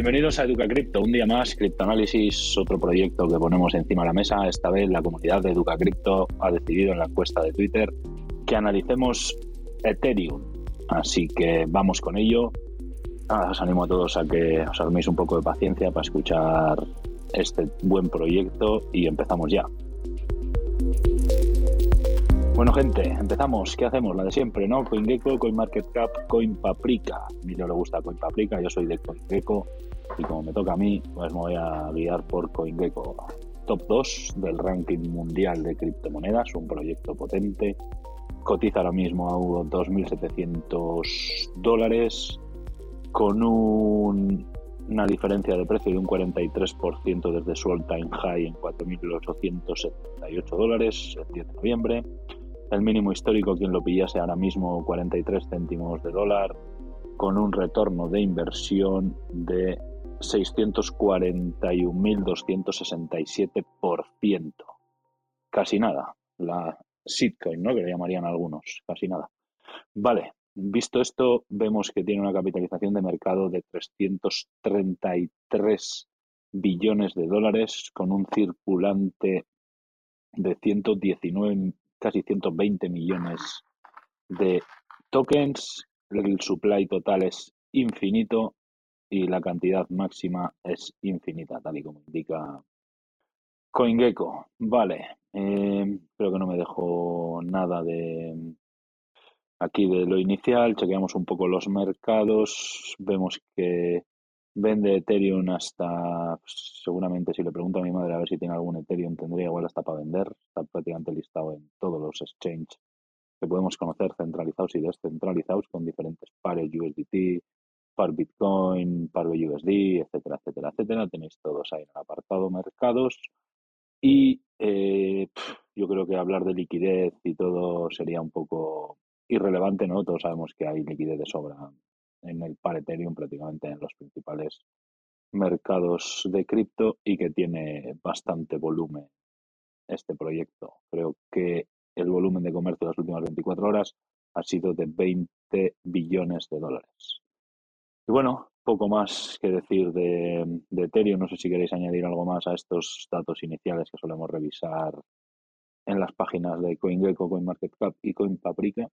Bienvenidos a Educa Cripto, un día más, Criptoanálisis, otro proyecto que ponemos encima de la mesa. Esta vez la comunidad de Educa Cripto ha decidido en la encuesta de Twitter que analicemos Ethereum. Así que vamos con ello. os animo a todos a que os arméis un poco de paciencia para escuchar este buen proyecto y empezamos ya. Bueno, gente, empezamos. ¿Qué hacemos? La de siempre, ¿no? CoinGecko, CoinMarketCap, CoinPaprika. A mí no le gusta CoinPaprika, yo soy de CoinGecko y como me toca a mí, pues me voy a guiar por CoinGecko. Top 2 del ranking mundial de criptomonedas, un proyecto potente. Cotiza ahora mismo a 2.700 dólares con una diferencia de precio de un 43% desde su all-time high en 4.878 dólares el 10 de noviembre el mínimo histórico, quien lo pillase ahora mismo, 43 céntimos de dólar, con un retorno de inversión de 641.267%. Casi nada. La shitcoin, ¿no? Que le llamarían algunos. Casi nada. Vale. Visto esto, vemos que tiene una capitalización de mercado de 333 billones de dólares con un circulante de 119 casi 120 millones de tokens, el supply total es infinito y la cantidad máxima es infinita, tal y como indica CoinGecko. Vale, eh, creo que no me dejo nada de aquí de lo inicial. Chequeamos un poco los mercados. Vemos que vende Ethereum hasta, pues, seguramente si le pregunto a mi madre a ver si tiene algún Ethereum, tendría igual hasta para vender. Está prácticamente listado en todos los exchanges que podemos conocer, centralizados y descentralizados, con diferentes pares USDT, par Bitcoin, par BUSD, etcétera, etcétera, etcétera. Tenéis todos ahí en el apartado mercados. Y eh, yo creo que hablar de liquidez y todo sería un poco irrelevante, ¿no? Todos sabemos que hay liquidez de sobra en el par Ethereum prácticamente en los principales mercados de cripto y que tiene bastante volumen este proyecto. Creo que el volumen de comercio de las últimas 24 horas ha sido de 20 billones de dólares. Y bueno, poco más que decir de, de Ethereum. No sé si queréis añadir algo más a estos datos iniciales que solemos revisar en las páginas de CoinGecko, CoinMarketCap y CoinPaprika.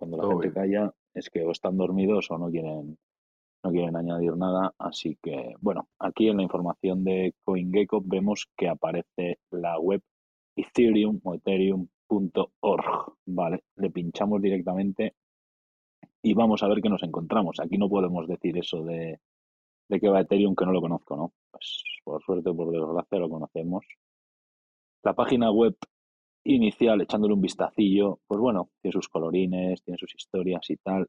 Cuando la gente calla es que o están dormidos o no quieren, no quieren añadir nada. Así que, bueno, aquí en la información de CoinGecko vemos que aparece la web Ethereum o Ethereum.org. Vale, le pinchamos directamente y vamos a ver qué nos encontramos. Aquí no podemos decir eso de, de que va Ethereum que no lo conozco, ¿no? Pues por suerte o por desgracia lo conocemos. La página web inicial, echándole un vistacillo, pues bueno, tiene sus colorines, tiene sus historias y tal.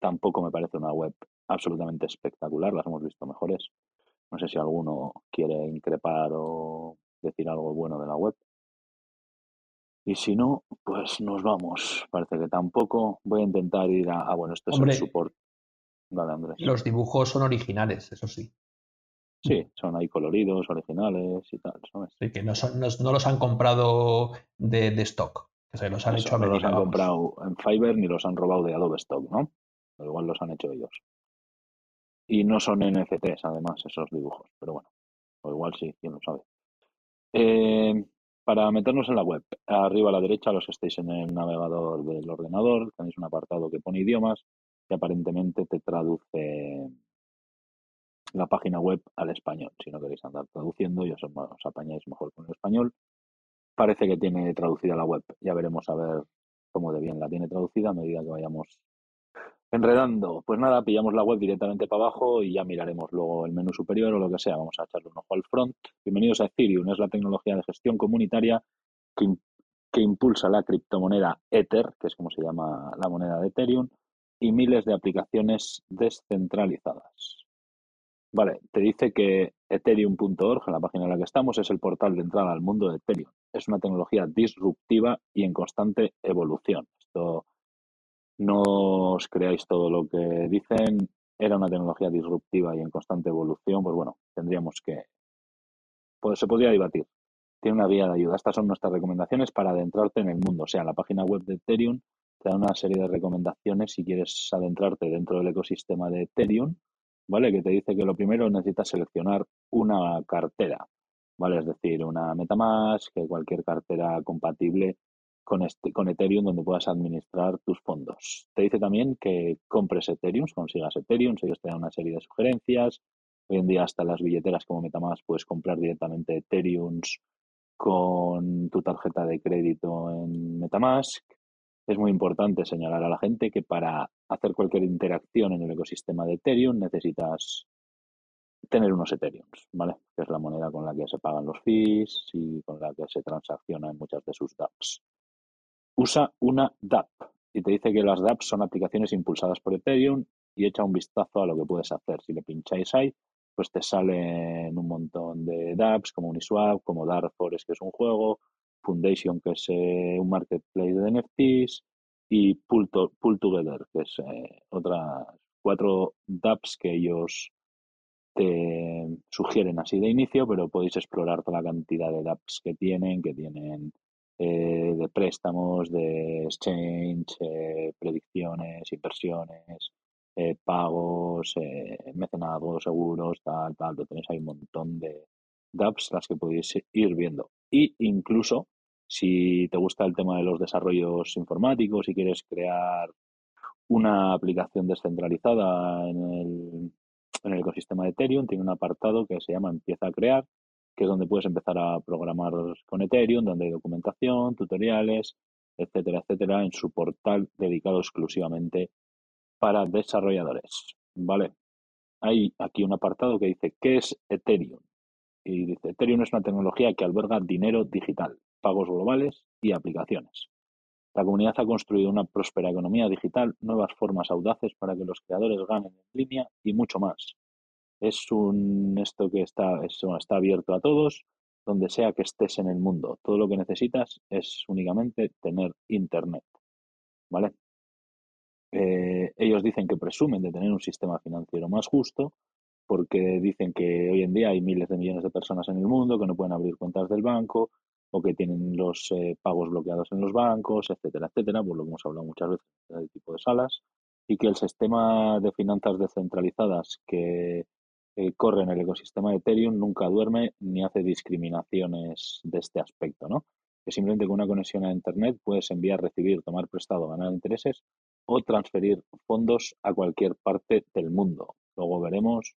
Tampoco me parece una web absolutamente espectacular, las hemos visto mejores. No sé si alguno quiere increpar o decir algo bueno de la web. Y si no, pues nos vamos. Parece que tampoco. Voy a intentar ir a. Ah, bueno, esto es el support. Vale, Andrés. Los dibujos son originales, eso sí. Sí, son ahí coloridos, originales y tal, ¿sabes? Sí, que no, no, los han comprado de, stock, que se los han hecho a No los han comprado en Fiverr ni los han robado de Adobe Stock, ¿no? Pero igual los han hecho ellos. Y no son NFTs, además, esos dibujos, pero bueno, o igual sí, quién lo sabe. Eh, para meternos en la web, arriba a la derecha, los que estéis en el navegador del ordenador, tenéis un apartado que pone idiomas que aparentemente te traduce la página web al español. Si no queréis andar traduciendo y os, os apañáis mejor con el español. Parece que tiene traducida la web. Ya veremos a ver cómo de bien la tiene traducida a medida que vayamos enredando. Pues nada, pillamos la web directamente para abajo y ya miraremos luego el menú superior o lo que sea. Vamos a echarle un ojo al front. Bienvenidos a Ethereum. Es la tecnología de gestión comunitaria que, que impulsa la criptomoneda Ether, que es como se llama la moneda de Ethereum, y miles de aplicaciones descentralizadas. Vale, te dice que ethereum.org, la página en la que estamos, es el portal de entrada al mundo de Ethereum. Es una tecnología disruptiva y en constante evolución. Esto no os creáis todo lo que dicen. Era una tecnología disruptiva y en constante evolución. Pues bueno, tendríamos que pues se podría debatir. Tiene una vía de ayuda. Estas son nuestras recomendaciones para adentrarte en el mundo. O sea, la página web de Ethereum te da una serie de recomendaciones si quieres adentrarte dentro del ecosistema de Ethereum, ¿vale? Que te dice que lo primero necesitas seleccionar una cartera, ¿vale? Es decir, una Metamask, que cualquier cartera compatible con, este, con Ethereum donde puedas administrar tus fondos. Te dice también que compres Ethereum, consigas Ethereum, ellos te dan una serie de sugerencias. Hoy en día hasta las billeteras como Metamask puedes comprar directamente Ethereum con tu tarjeta de crédito en Metamask. Es muy importante señalar a la gente que para hacer cualquier interacción en el ecosistema de Ethereum necesitas tener unos Ethereum, ¿vale? Que es la moneda con la que se pagan los fees y con la que se transacciona en muchas de sus dApps usa una DApp y te dice que las dApps son aplicaciones impulsadas por Ethereum y echa un vistazo a lo que puedes hacer. Si le pincháis ahí, pues te salen un montón de dApps como Uniswap, como Dark Forest, que es un juego, Foundation, que es eh, un marketplace de NFTs, y Pull, Together, que es eh, otras cuatro dApps que ellos te sugieren así de inicio, pero podéis explorar toda la cantidad de dApps que tienen, que tienen eh, de préstamos, de exchange, predicciones, inversiones, pagos, mecenazgos, seguros, tal, tal. Lo tenéis ahí un montón de, apps las que podéis ir viendo. Y incluso si te gusta el tema de los desarrollos informáticos y quieres crear una aplicación descentralizada en el, en el ecosistema de Ethereum, tiene un apartado que se llama Empieza a crear que es donde puedes empezar a programar con Ethereum, donde hay documentación, tutoriales, etcétera, etcétera, en su portal dedicado exclusivamente para desarrolladores. ¿Vale? Hay aquí un apartado que dice, ¿qué es Ethereum? Y dice, Ethereum es una tecnología que alberga dinero digital, pagos globales y aplicaciones. La comunidad ha construido una próspera economía digital, nuevas formas audaces para que los creadores ganen en línea y mucho más. Es un esto que está, está abierto a todos, donde sea que estés en el mundo. Todo lo que necesitas es únicamente tener internet. ¿Vale? Eh, ellos dicen que presumen de tener un sistema financiero más justo, porque dicen que hoy en día hay miles de millones de personas en el mundo que no pueden abrir cuentas del banco o que tienen los eh, pagos bloqueados en los bancos, etcétera, etcétera, por lo que hemos hablado muchas veces de este tipo de salas, y que el sistema de finanzas descentralizadas que corre en el ecosistema de Ethereum nunca duerme ni hace discriminaciones de este aspecto, ¿no? Que simplemente con una conexión a Internet puedes enviar, recibir, tomar prestado, ganar intereses o transferir fondos a cualquier parte del mundo. Luego veremos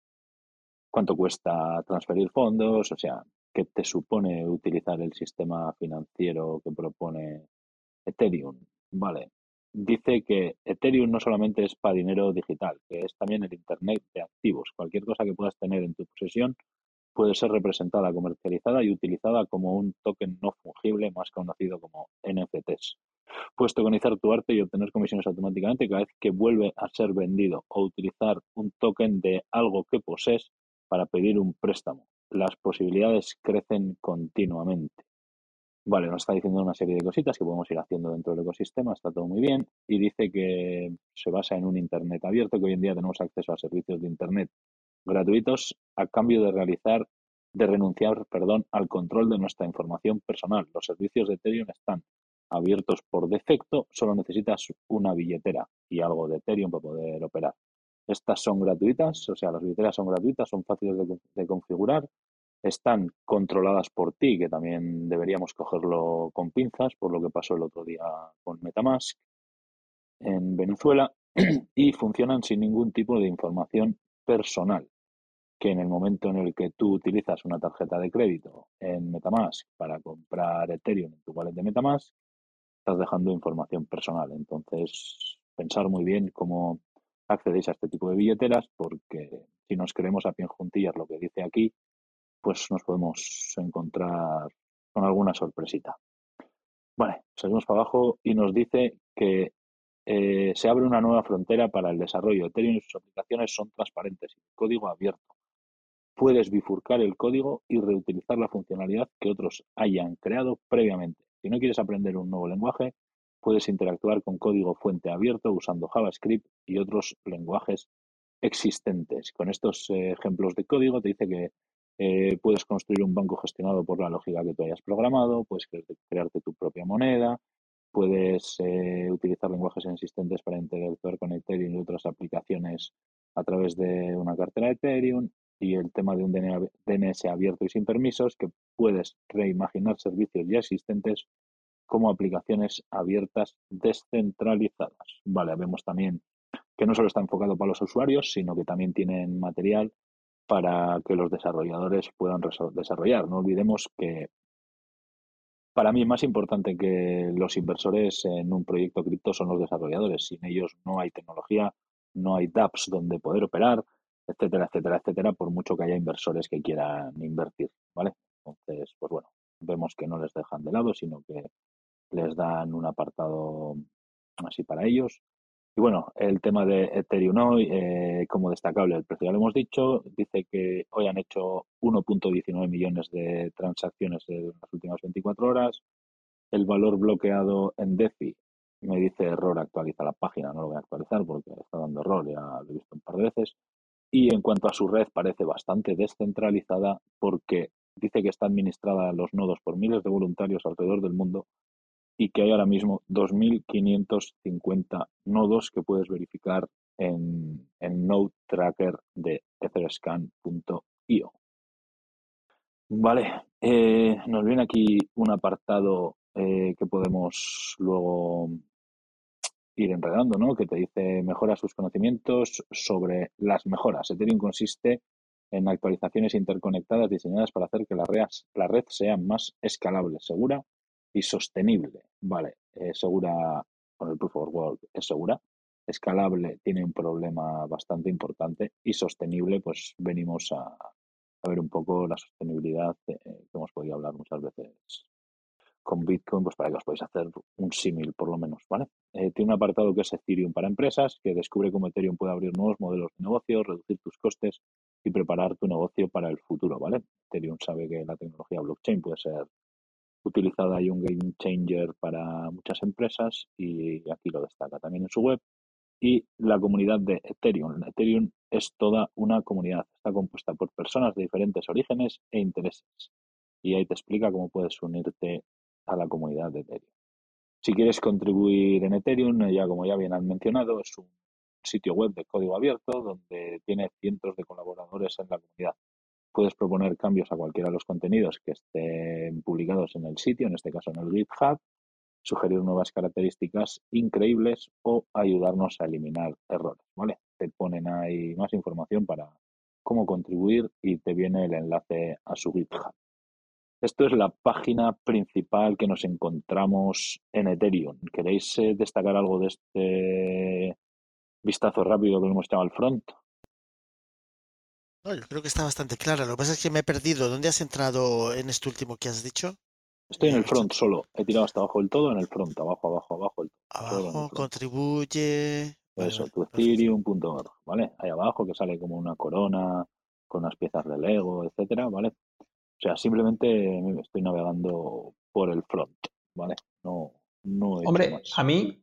cuánto cuesta transferir fondos, o sea, qué te supone utilizar el sistema financiero que propone Ethereum. Vale, dice que Ethereum no solamente es para dinero digital, que es también el Internet de activos. Cualquier cosa que puedas tener en tu posesión puede ser representada, comercializada y utilizada como un token no fungible, más conocido como NFTs. Puedes tokenizar tu arte y obtener comisiones automáticamente cada vez que vuelve a ser vendido o utilizar un token de algo que posees para pedir un préstamo. Las posibilidades crecen continuamente. Vale, nos está diciendo una serie de cositas que podemos ir haciendo dentro del ecosistema, está todo muy bien, y dice que se basa en un Internet abierto, que hoy en día tenemos acceso a servicios de Internet gratuitos a cambio de realizar, de renunciar, perdón, al control de nuestra información personal. Los servicios de Ethereum están abiertos por defecto, solo necesitas una billetera y algo de Ethereum para poder operar. Estas son gratuitas, o sea, las billeteras son gratuitas, son fáciles de configurar, están controladas por ti, que también deberíamos cogerlo con pinzas, por lo que pasó el otro día con Metamask en Venezuela, y funcionan sin ningún tipo de información personal, que en el momento en el que tú utilizas una tarjeta de crédito en Metamask para comprar Ethereum en tu wallet de Metamask, estás dejando información personal. Entonces, pensar muy bien cómo accedéis a este tipo de billeteras, porque si nos queremos a pie juntillas lo que dice aquí, pues nos podemos encontrar con alguna sorpresita. Vale, seguimos para abajo y nos dice que eh, se abre una nueva frontera para el desarrollo. Ethereum y sus aplicaciones son transparentes y código abierto. Puedes bifurcar el código y reutilizar la funcionalidad que otros hayan creado previamente. Si no quieres aprender un nuevo lenguaje, puedes interactuar con código fuente abierto usando JavaScript y otros lenguajes existentes. Con estos eh, ejemplos de código te dice que Eh, puedes construir un banco gestionado por la lógica que tú hayas programado, puedes crearte tu propia moneda, puedes eh, utilizar lenguajes existentes para interactuar con Ethereum y otras aplicaciones a través de una cartera de Ethereum y el tema de un DNS abierto y sin permisos, que puedes reimaginar servicios ya existentes como aplicaciones abiertas descentralizadas. Vale, vemos también que no solo está enfocado para los usuarios, sino que también tienen material para que los desarrolladores puedan desarrollar. No olvidemos que para mí más importante que los inversores en un proyecto cripto son los desarrolladores. Sin ellos no hay tecnología, no hay dApps donde poder operar, etcétera, etcétera, etcétera, por mucho que haya inversores que quieran invertir, ¿vale? Entonces, pues bueno, vemos que no les dejan de lado, sino que les dan un apartado así para ellos. Y bueno, el tema de Ethereum hoy, eh, como destacable, el precio ya lo hemos dicho, dice que hoy han hecho 1.19 millones de transacciones en las últimas 24 horas. El valor bloqueado en DeFi me dice error, actualiza la página, no lo voy a actualizar porque está dando error, ya lo he visto un par de veces. Y en cuanto a su red, parece bastante descentralizada porque dice que está administrada los nodos por miles de voluntarios alrededor del mundo y que hay ahora mismo 2.550 nodos que puedes verificar en, Node Tracker de etherscan.io. Vale, eh, nos viene aquí un apartado eh, que podemos luego ir enredando, ¿no? Que te dice mejora sus conocimientos sobre las mejoras. Ethereum consiste en actualizaciones interconectadas diseñadas para hacer que la red, la red sea más escalable, segura y sostenible. Vale, eh, segura con el Proof of Work es segura, escalable tiene un problema bastante importante y sostenible, pues venimos a, ver un poco la sostenibilidad que hemos podido hablar muchas veces con Bitcoin, pues para que os podáis hacer un símil por lo menos, ¿vale? Eh, tiene un apartado que es Ethereum para empresas, que descubre cómo Ethereum puede abrir nuevos modelos de negocio, reducir tus costes y preparar tu negocio para el futuro, ¿vale? Ethereum sabe que la tecnología blockchain puede ser utilizada y un game changer para muchas empresas y aquí lo destaca también en su web. Y la comunidad de Ethereum. Ethereum es toda una comunidad, está compuesta por personas de diferentes orígenes e intereses. Y ahí te explica cómo puedes unirte a la comunidad de Ethereum. Si quieres contribuir en Ethereum, ya como ya bien han mencionado, es un sitio web de código abierto donde tiene cientos de colaboradores en la comunidad. Puedes proponer cambios a cualquiera de los contenidos que estén publicados en el sitio, en este caso en el GitHub, sugerir nuevas características increíbles o ayudarnos a eliminar errores, ¿vale? Te ponen ahí más información para cómo contribuir y te viene el enlace a su GitHub. Esto es la página principal que nos encontramos en Ethereum. ¿Queréis eh, destacar algo de este vistazo rápido que hemos echado al front? Yo creo que está bastante clara. Lo que pasa es que me he perdido. ¿Dónde has entrado en este último que has dicho? Estoy en el front solo. He tirado hasta abajo del todo en el front. Abajo, abajo, abajo. El, abajo, contribuye. Eso, tu Ethereum.org, ¿vale? Ahí abajo que sale como una corona con unas piezas de Lego, etcétera, ¿vale? O sea, simplemente estoy navegando por el front, ¿vale? No, no Hombre, a mí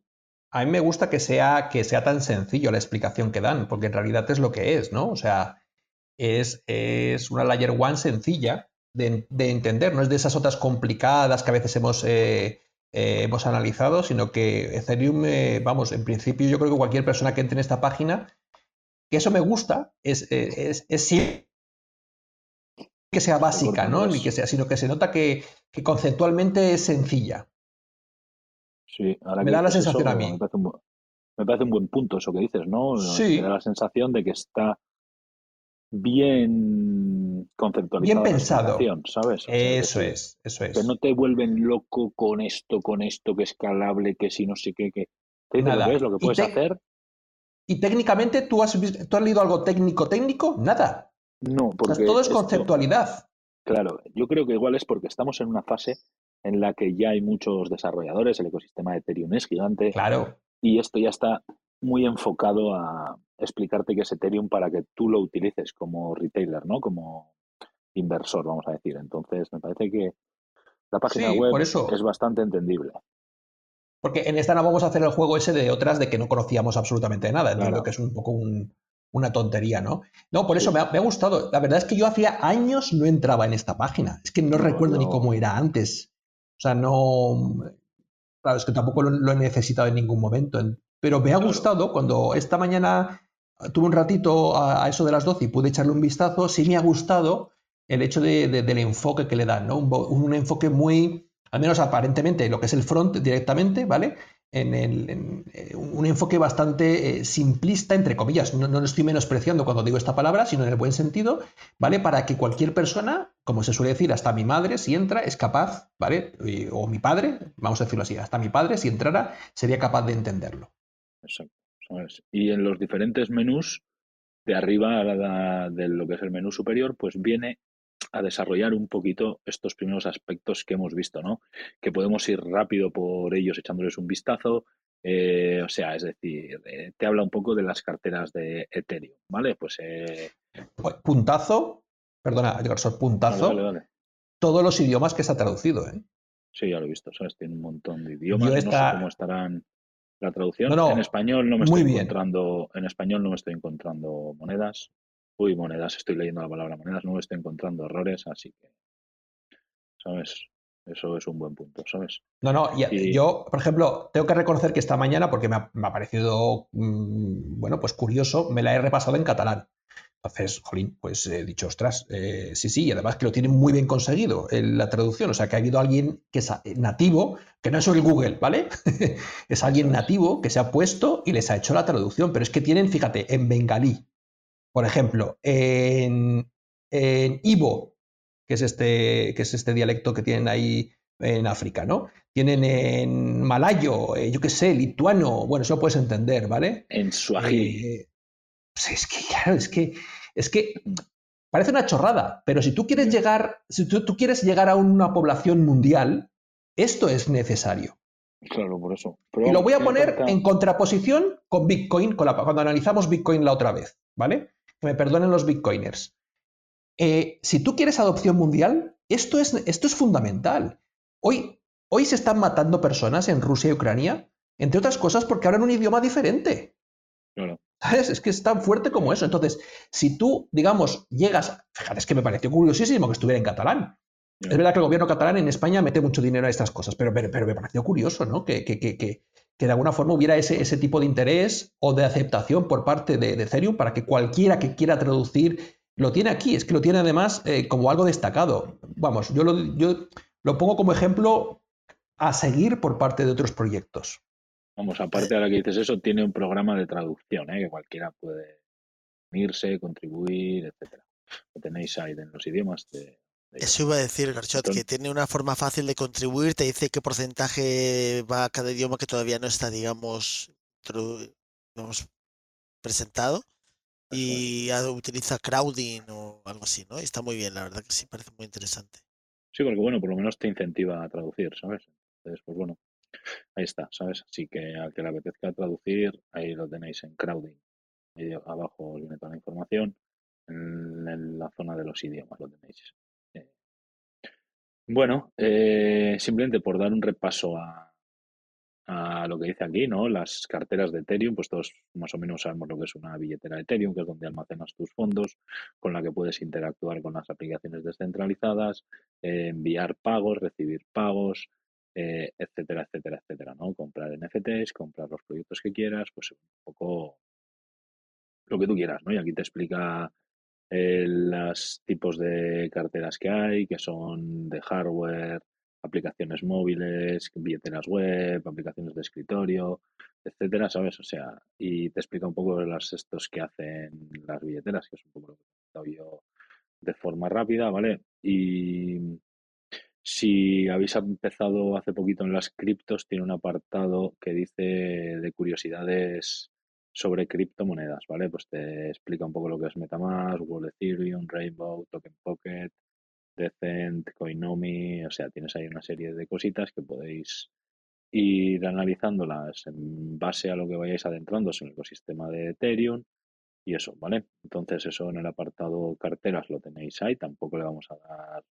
a mí me gusta que sea, que sea tan sencillo la explicación que dan, porque en realidad es lo que es, ¿no? O sea, es, es una layer one sencilla de, entender, no es de esas otras complicadas que a veces hemos, eh, eh, hemos analizado, sino que Ethereum, eh, vamos, en principio yo creo que cualquier persona que entre en esta página, que eso me gusta, es, es, es que sea básica, ¿no? Ni que sea, sino que se nota que, conceptualmente es sencilla. Sí, ahora me da la sensación a mí. Me parece, un, buen punto eso que dices, ¿no? Sí. Me da la sensación de que está bien conceptualizado. Bien pensado. ¿sabes? eso es, eso es. Que no te vuelven loco con esto, con esto, que es escalable, que si no sé qué, que te Nada. lo que es, lo que puedes hacer. Y técnicamente, ¿tú has, ¿tú has leído algo técnico, técnico? Nada. No, porque. todo es conceptualidad. Claro, yo creo que igual es porque estamos en una fase en la que ya hay muchos desarrolladores, el ecosistema de Ethereum es gigante. Claro. Y esto ya está muy enfocado a explicarte qué es Ethereum para que tú lo utilices como retailer, ¿no? Como inversor, vamos a decir. Entonces, me parece que la página web es bastante entendible. Porque en esta no vamos a hacer el juego ese de otras de que no conocíamos absolutamente nada. Entiendo que es un poco un, una tontería, ¿no? No, por eso me ha, gustado. La verdad es que yo hacía años no entraba en esta página. Es que no, recuerdo ni cómo era antes. O sea, no. Claro, es que tampoco lo, he necesitado en ningún momento. Pero me ha gustado cuando esta mañana tuve un ratito a, eso de las 12 y pude echarle un vistazo. Sí me ha gustado el hecho del enfoque que le dan, ¿no? un enfoque muy, al menos aparentemente, lo que es el front directamente, ¿vale? en, el, eh, un enfoque bastante eh, simplista, entre comillas, no, lo estoy menospreciando cuando digo esta palabra, sino en el buen sentido, ¿vale? Para que cualquier persona, como se suele decir, hasta mi madre, si entra, es capaz, ¿vale? O mi padre, vamos a decirlo así, hasta mi padre, si entrara, sería capaz de entenderlo. Exacto. Y en los diferentes menús, de arriba a de lo que es el menú superior, pues viene a desarrollar un poquito estos primeros aspectos que hemos visto, ¿no? Que podemos ir rápido por ellos echándoles un vistazo. Eh, o sea, es decir, eh, te habla un poco de las carteras de Ethereum, ¿vale? Pues. Eh... pues puntazo, perdona, puntazo. Todos los idiomas que se ha traducido, ¿eh? Sí, ya lo he visto, ¿sabes? Tiene un montón de idiomas. No sé cómo estarán la traducción. en español no me estoy encontrando. En español no me estoy encontrando monedas. Uy, monedas, estoy leyendo la palabra monedas, no estoy encontrando errores, así que, ¿sabes? Eso es un buen punto, ¿sabes? No, no, y, yo, por ejemplo, tengo que reconocer que esta mañana, porque me ha, parecido, mm, bueno, pues curioso, me la he repasado en catalán. Entonces, jolín, pues he dicho, ostras, eh, sí, sí, y además que lo tienen muy bien conseguido en la traducción. O sea, que ha habido alguien que es nativo, que no es el Google, ¿vale? es alguien nativo que se ha puesto y les ha hecho la traducción. Pero es que tienen, fíjate, en bengalí, por ejemplo, en, Ibo, que es, este, que es este dialecto que tienen ahí en África, ¿no? Tienen en malayo, eh, yo qué sé, lituano, bueno, eso lo puedes entender, ¿vale? En suajili. Pues es que, claro, es que, es que parece una chorrada, pero si tú quieres llegar, si tú, quieres llegar a una población mundial, esto es necesario. Claro, por eso. y lo voy a poner en contraposición con Bitcoin, cuando analizamos Bitcoin la otra vez, ¿vale? que me perdonen los bitcoiners. Eh, si tú quieres adopción mundial, esto es, esto es fundamental. Hoy, hoy se están matando personas en Rusia y Ucrania, entre otras cosas porque hablan un idioma diferente. Es que es tan fuerte como eso. Entonces, si tú, digamos, llegas, fíjate, es que me pareció curiosísimo que estuviera en catalán. Es verdad que el gobierno catalán en España mete mucho dinero a estas cosas, pero, pero, me pareció curioso, ¿no? Que, que, que, que de alguna forma hubiera ese, ese tipo de interés o de aceptación por parte de, Ethereum para que cualquiera que quiera traducir lo tiene aquí, es que lo tiene además eh, como algo destacado. Vamos, yo lo, yo lo pongo como ejemplo a seguir por parte de otros proyectos. Vamos, aparte ahora que dices eso, tiene un programa de traducción, ¿eh? que cualquiera puede unirse, contribuir, etcétera. Lo tenéis ahí en los idiomas de, eso iba a decir, Garchot, que tiene una forma fácil de contribuir, te dice qué porcentaje va a cada idioma que todavía no está, digamos, presentado y utiliza crowding o algo así, ¿no? Y está muy bien, la verdad que sí, parece muy interesante. Sí, porque bueno, por lo menos te incentiva a traducir, ¿sabes? Entonces, pues bueno, ahí está, ¿sabes? Así que al que le apetezca traducir, ahí lo tenéis en crowding. Abajo viene toda la información. en la zona de los idiomas lo tenéis. Bueno, eh, simplemente por dar un repaso a, a, lo que dice aquí, ¿no? Las carteras de Ethereum, pues todos más o menos sabemos lo que es una billetera de Ethereum, que es donde almacenas tus fondos, con la que puedes interactuar con las aplicaciones descentralizadas, eh, enviar pagos, recibir pagos, eh, etcétera, etcétera, etcétera, ¿no? Comprar NFTs, comprar los proyectos que quieras, pues un poco lo que tú quieras, ¿no? Y aquí te explica eh, los tipos de carteras que hay, que son de hardware, aplicaciones móviles, billeteras web, aplicaciones de escritorio, etcétera, ¿sabes? O sea, y te explica un poco las estos que hacen las billeteras, que es un poco lo que he comentado yo de forma rápida, ¿vale? Y si habéis empezado hace poquito en las criptos, tiene un apartado que dice de curiosidades sobre criptomonedas, ¿vale? Pues te explica un poco lo que es Metamask, World Ethereum, Rainbow, Token Pocket, Decent, Coinomi, o sea, tienes ahí una serie de cositas que podéis ir analizándolas en base a lo que vayáis adentrándose en el ecosistema de Ethereum y eso, ¿vale? Entonces eso en el apartado carteras lo tenéis ahí, tampoco le vamos a dar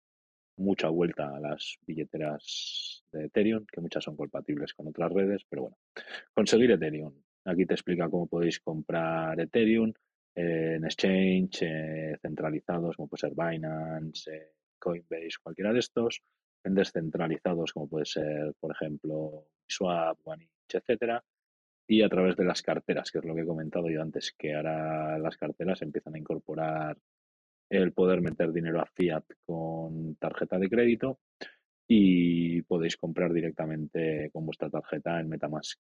mucha vuelta a las billeteras de Ethereum, que muchas son compatibles con otras redes, pero bueno, conseguir Ethereum, Aquí te explica cómo podéis comprar Ethereum. en exchange, eh, centralizados como puede ser Binance, eh, Coinbase, cualquiera de estos, en descentralizados como puede ser, por ejemplo, Swap, OneInch, etcétera, y a través de las carteras, que es lo que he comentado yo antes, que ahora las carteras empiezan a incorporar el poder meter dinero a fiat con tarjeta de crédito y podéis comprar directamente con vuestra tarjeta en Metamask.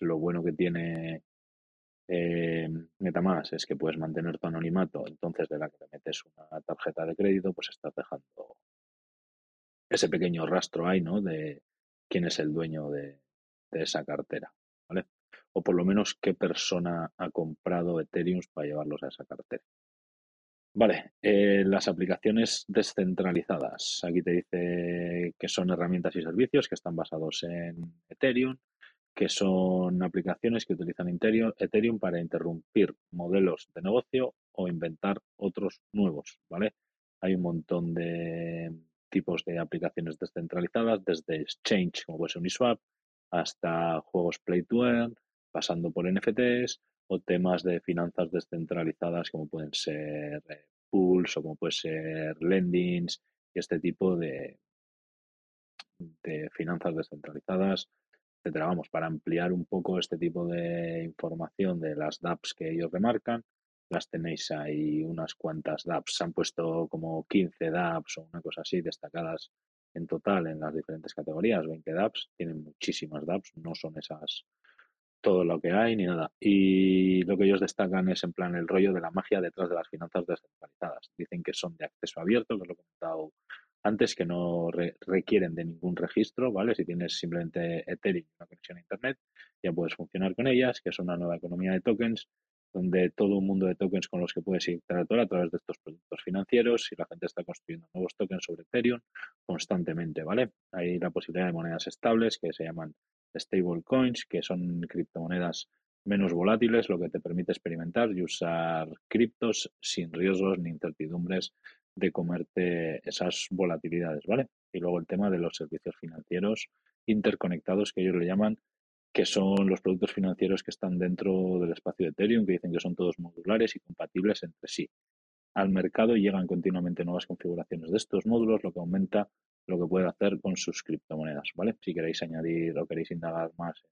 Lo bueno que tiene eh, Metamask es que puedes mantener tu anonimato, entonces de la que te metes una tarjeta de crédito, pues estás dejando ese pequeño rastro ahí, ¿no? De quién es el dueño de, de esa cartera, ¿vale? O por lo menos qué persona ha comprado Ethereum para llevarlos a esa cartera. Vale, eh, las aplicaciones descentralizadas. Aquí te dice que son herramientas y servicios que están basados en Ethereum, que son aplicaciones que utilizan Ethereum para interrumpir modelos de negocio o inventar otros nuevos, ¿vale? Hay un montón de tipos de aplicaciones descentralizadas, desde Exchange, como puede ser Uniswap, hasta juegos Play to Earn, pasando por NFTs, o temas de finanzas descentralizadas como pueden ser eh, pools o como puede ser lendings y este tipo de, de finanzas descentralizadas, etcétera. Vamos, para ampliar un poco este tipo de información de las dApps que ellos remarcan, las tenéis ahí unas cuantas dApps. Se han puesto como 15 dApps o una cosa así destacadas en total en las diferentes categorías, 20 dApps. Tienen muchísimas dApps, no son esas todo lo que hay ni nada. Y lo que ellos destacan es en plan el rollo de la magia detrás de las finanzas descentralizadas. Dicen que son de acceso abierto, que os lo he comentado antes, que no requieren de ningún registro, ¿vale? Si tienes simplemente Ethereum una conexión a Internet, ya puedes funcionar con ellas, que es una nueva economía de tokens, donde todo un mundo de tokens con los que puedes interactuar a través de estos productos financieros y la gente está construyendo nuevos tokens sobre Ethereum constantemente, ¿vale? Hay la posibilidad de monedas estables que se llaman stablecoins, que son criptomonedas menos volátiles, lo que te permite experimentar y usar criptos sin riesgos ni incertidumbres de comerte esas volatilidades, ¿vale? Y luego el tema de los servicios financieros interconectados, que ellos le llaman, que son los productos financieros que están dentro del espacio de Ethereum, que dicen que son todos modulares y compatibles entre sí. Al mercado llegan continuamente nuevas configuraciones de estos módulos, lo que aumenta lo que puede hacer con sus criptomonedas, ¿vale? Si queréis añadir o queréis indagar más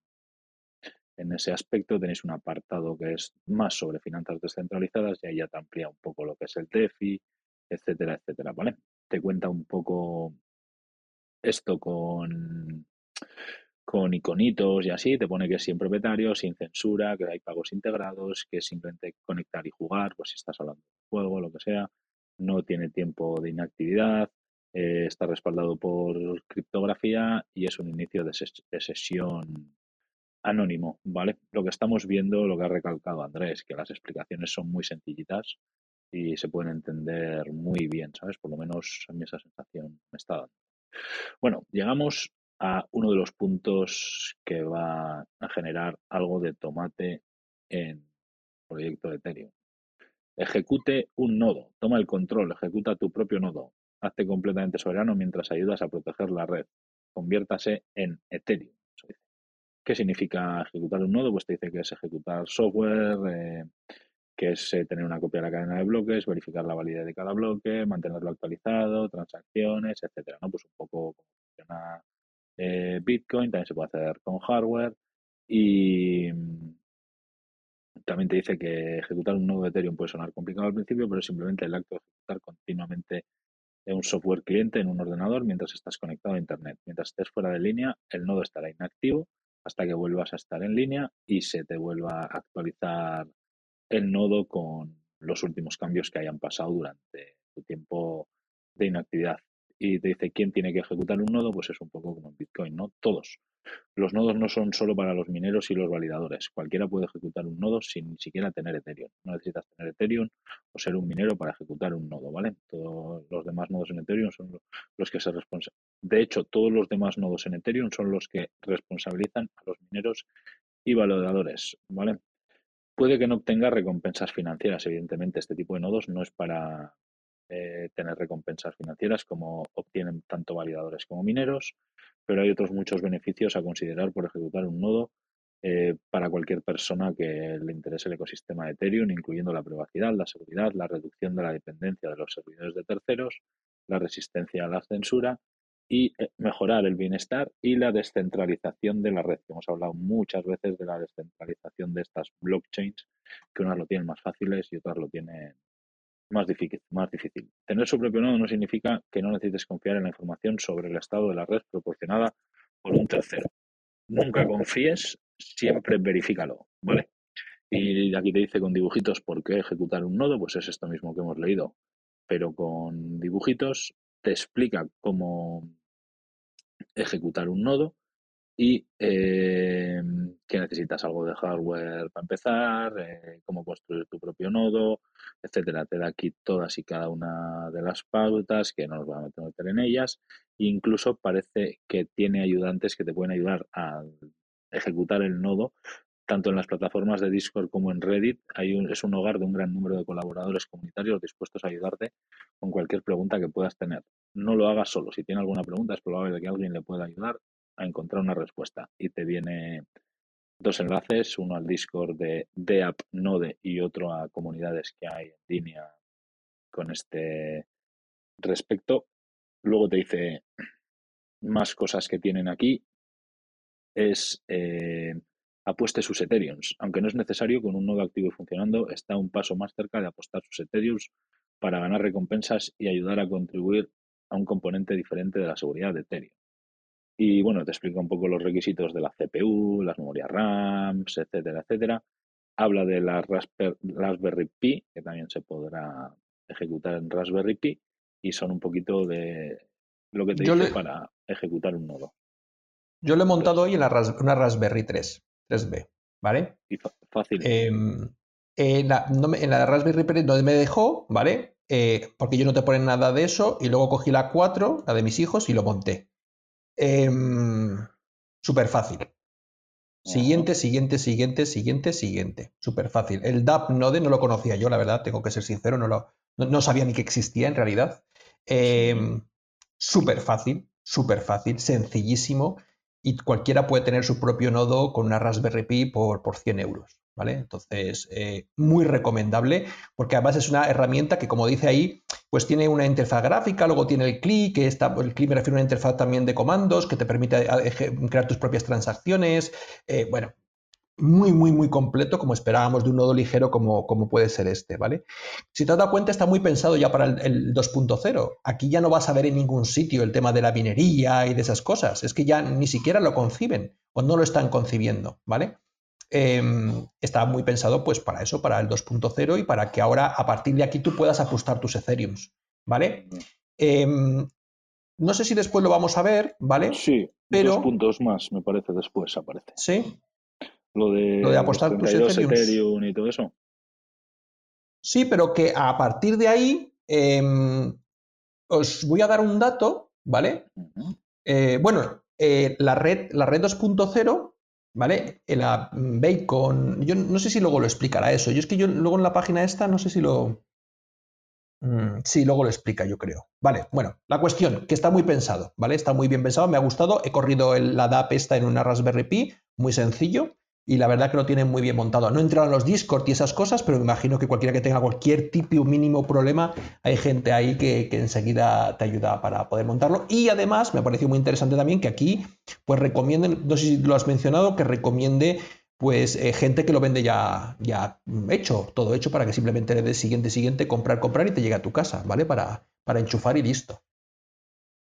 en ese aspecto, tenéis un apartado que es más sobre finanzas descentralizadas y ahí ya te amplía un poco lo que es el DeFi, etcétera, etcétera, ¿vale? Te cuenta un poco esto con con iconitos y así, te pone que es sin propietario, sin censura, que hay pagos integrados, que es simplemente conectar y jugar, pues si estás hablando de juego, lo que sea, no tiene tiempo de inactividad, eh, está respaldado por criptografía y es un inicio de, sesión anónimo, ¿vale? Lo que estamos viendo, lo que ha recalcado Andrés, que las explicaciones son muy sencillitas y se pueden entender muy bien, ¿sabes? Por lo menos a mí esa sensación me está dando. Bueno, llegamos a uno de los puntos que va a generar algo de tomate en proyecto de Ethereum. Ejecute un nodo, toma el control, ejecuta tu propio nodo. Hazte completamente soberano mientras ayudas a proteger la red. Conviértase en Ethereum. ¿Qué significa ejecutar un nodo? Pues te dice que es ejecutar software, eh, que es eh, tener una copia de la cadena de bloques, verificar la validez de cada bloque, mantenerlo actualizado, transacciones, etcétera. ¿no? Pues un poco como funciona eh, Bitcoin, también se puede hacer con hardware y mm, también te dice que ejecutar un nodo de Ethereum puede sonar complicado al principio, pero simplemente el acto de ejecutar continuamente un software cliente en un ordenador mientras estás conectado a Internet. Mientras estés fuera de línea, el nodo estará inactivo hasta que vuelvas a estar en línea y se te vuelva a actualizar el nodo con los últimos cambios que hayan pasado durante tu tiempo de inactividad. Y te dice quién tiene que ejecutar un nodo, pues es un poco como en Bitcoin, ¿no? Todos. Los nodos no son solo para los mineros y los validadores. Cualquiera puede ejecutar un nodo sin ni siquiera tener Ethereum. No necesitas tener Ethereum o ser un minero para ejecutar un nodo, ¿vale? Todos los demás nodos en Ethereum son los que se responsabilizan. De hecho, todos los demás nodos en Ethereum son los que responsabilizan a los mineros y validadores, ¿vale? Puede que no obtenga recompensas financieras, evidentemente. Este tipo de nodos no es para eh, tener recompensas financieras como obtienen tanto validadores como mineros, pero hay otros muchos beneficios a considerar por ejecutar un nodo eh, para cualquier persona que le interese el ecosistema de Ethereum, incluyendo la privacidad, la seguridad, la reducción de la dependencia de los servidores de terceros, la resistencia a la censura y eh, mejorar el bienestar y la descentralización de la red. Hemos hablado muchas veces de la descentralización de estas blockchains, que unas lo tienen más fáciles y otras lo tienen más difícil, más difícil. Tener su propio nodo no significa que no necesites confiar en la información sobre el estado de la red proporcionada por un tercero. Nunca confíes siempre verifícalo, ¿vale? Y aquí te dice con dibujitos por qué ejecutar un nodo, pues es esto mismo que hemos leído, pero con dibujitos te explica cómo ejecutar un nodo y eh, que necesitas algo de hardware para empezar, eh, cómo construir tu propio nodo, etcétera. Te da aquí todas y cada una de las pautas, que no nos vamos a meter en ellas. E incluso parece que tiene ayudantes que te pueden ayudar a ejecutar el nodo, tanto en las plataformas de Discord como en Reddit. Hay es un hogar de un gran número de colaboradores comunitarios dispuestos a ayudarte con cualquier pregunta que puedas tener. No lo hagas solo. Si tiene alguna pregunta, es probable que alguien le pueda ayudar a encontrar una respuesta. Y te viene dos enlaces, uno al Discord de DeApp Node y otro a comunidades que hay en línea con este respecto. Luego te dice más cosas que tienen aquí es eh, apueste sus Ethereums. Aunque no es necesario, con un nodo activo y funcionando, está un paso más cerca de apostar sus Ethereums para ganar recompensas y ayudar a contribuir a un componente diferente de la seguridad de Ethereum. Y bueno, te explica un poco los requisitos de la CPU, las memorias RAMs, etcétera, etcétera. Habla de la Raspberry Pi, que también se podrá ejecutar en Raspberry Pi, y son un poquito de lo que te dice para ejecutar un nodo. Yo lo he montado hoy en la una Raspberry 3, 3B, ¿vale? Y fácil. Em, en, la, en, la, Raspberry 3 donde me dejó, ¿vale? Eh, porque yo no te ponen nada de eso, y luego cogí la 4, la de mis hijos, y lo monté. Em, Súper fácil. Siguiente, siguiente, siguiente, siguiente, siguiente. Súper fácil. El DAP Node no lo conocía yo, la verdad, tengo que ser sincero, no, lo, no, sabía ni que existía en realidad. Em, Súper fácil, súper fácil, sencillísimo y cualquiera puede tener su propio nodo con una Raspberry Pi por, por 100 euros. ¿Vale? Entonces, eh, muy recomendable, porque además es una herramienta que, como dice ahí, pues tiene una interfaz gráfica, luego tiene el CLI, que está, el CLI me refiero a una interfaz también de comandos que te permite eh, crear tus propias transacciones. Eh, bueno, muy, muy, muy completo, como esperábamos de un nodo ligero como, como puede ser este, ¿vale? Si te has dado cuenta, está muy pensado ya para el, 2.0. Aquí ya no vas a ver en ningún sitio el tema de la minería y de esas cosas. Es que ya ni siquiera lo conciben o no lo están concibiendo, ¿vale? Em, está muy pensado pues para eso, para el 2.0 y para que ahora a partir de aquí tú puedas ajustar tus Ethereums, ¿vale? Em, no sé si después lo vamos a ver, ¿vale? Sí, pero... dos puntos más, me parece, después aparece. Sí, lo de, lo de apostar tus Ethereum. y todo eso. Sí, pero que a partir de ahí em, os voy a dar un dato, ¿vale? Eh, bueno, eh, la red, la red 2.0, ¿vale? La Bacon, yo no sé si luego lo explicará eso. Yo es que yo luego en la página esta no sé si lo... Mm, sí, luego lo explica, yo creo. Vale, bueno, la cuestión, que está muy pensado, ¿vale? Está muy bien pensado, me ha gustado. He corrido la DAP esta en una Raspberry Pi, muy sencillo y la verdad que lo tienen muy bien montado. No he los Discord y esas cosas, pero me imagino que cualquiera que tenga cualquier tipo mínimo problema, hay gente ahí que, enseguida te ayuda para poder montarlo. Y además, me pareció muy interesante también que aquí, pues recomienden, no sé si lo has mencionado, que recomiende pues eh, gente que lo vende ya, ya hecho, todo hecho para que simplemente le des siguiente, siguiente, comprar, comprar y te llegue a tu casa, ¿vale? Para, para enchufar y listo.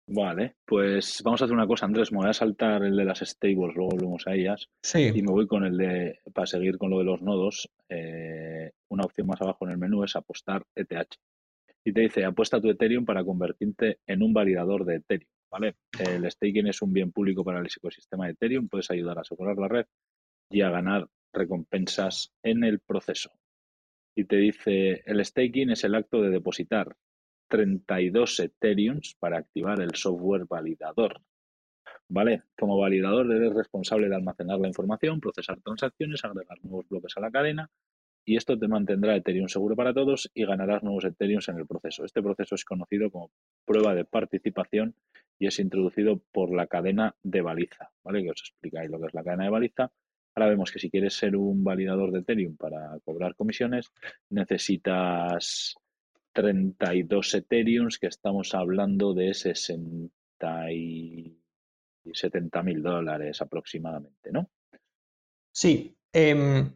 Vale, pues vamos a hacer una cosa, Andrés. Me voy a saltar el de las stables, luego volvemos a ellas. Sí. Y me voy con el de, para seguir con lo de los nodos, eh, una opción más abajo en el menú es apostar ETH. Y te dice, apuesta tu Ethereum para convertirte en un validador de Ethereum. ¿vale? El staking es un bien público para el ecosistema de Ethereum, puedes ayudar a asegurar la red y a ganar recompensas en el proceso. Y te dice, el staking es el acto de depositar 32 Ethereums para activar el software validador. ¿Vale? Como validador eres responsable de almacenar la información, procesar transacciones, agregar nuevos bloques a la cadena y esto te mantendrá Ethereum seguro para todos y ganarás nuevos Ethereums en el proceso. Este proceso es conocido como prueba de participación y es introducido por la cadena de baliza, ¿vale? Que os explicáis lo que es la cadena de baliza Ahora vemos que si quieres ser un validador de Ethereum para cobrar comisiones, necesitas 32 Ethereums, que estamos hablando de 60 y 70 mil dólares aproximadamente, ¿no? Sí. Em,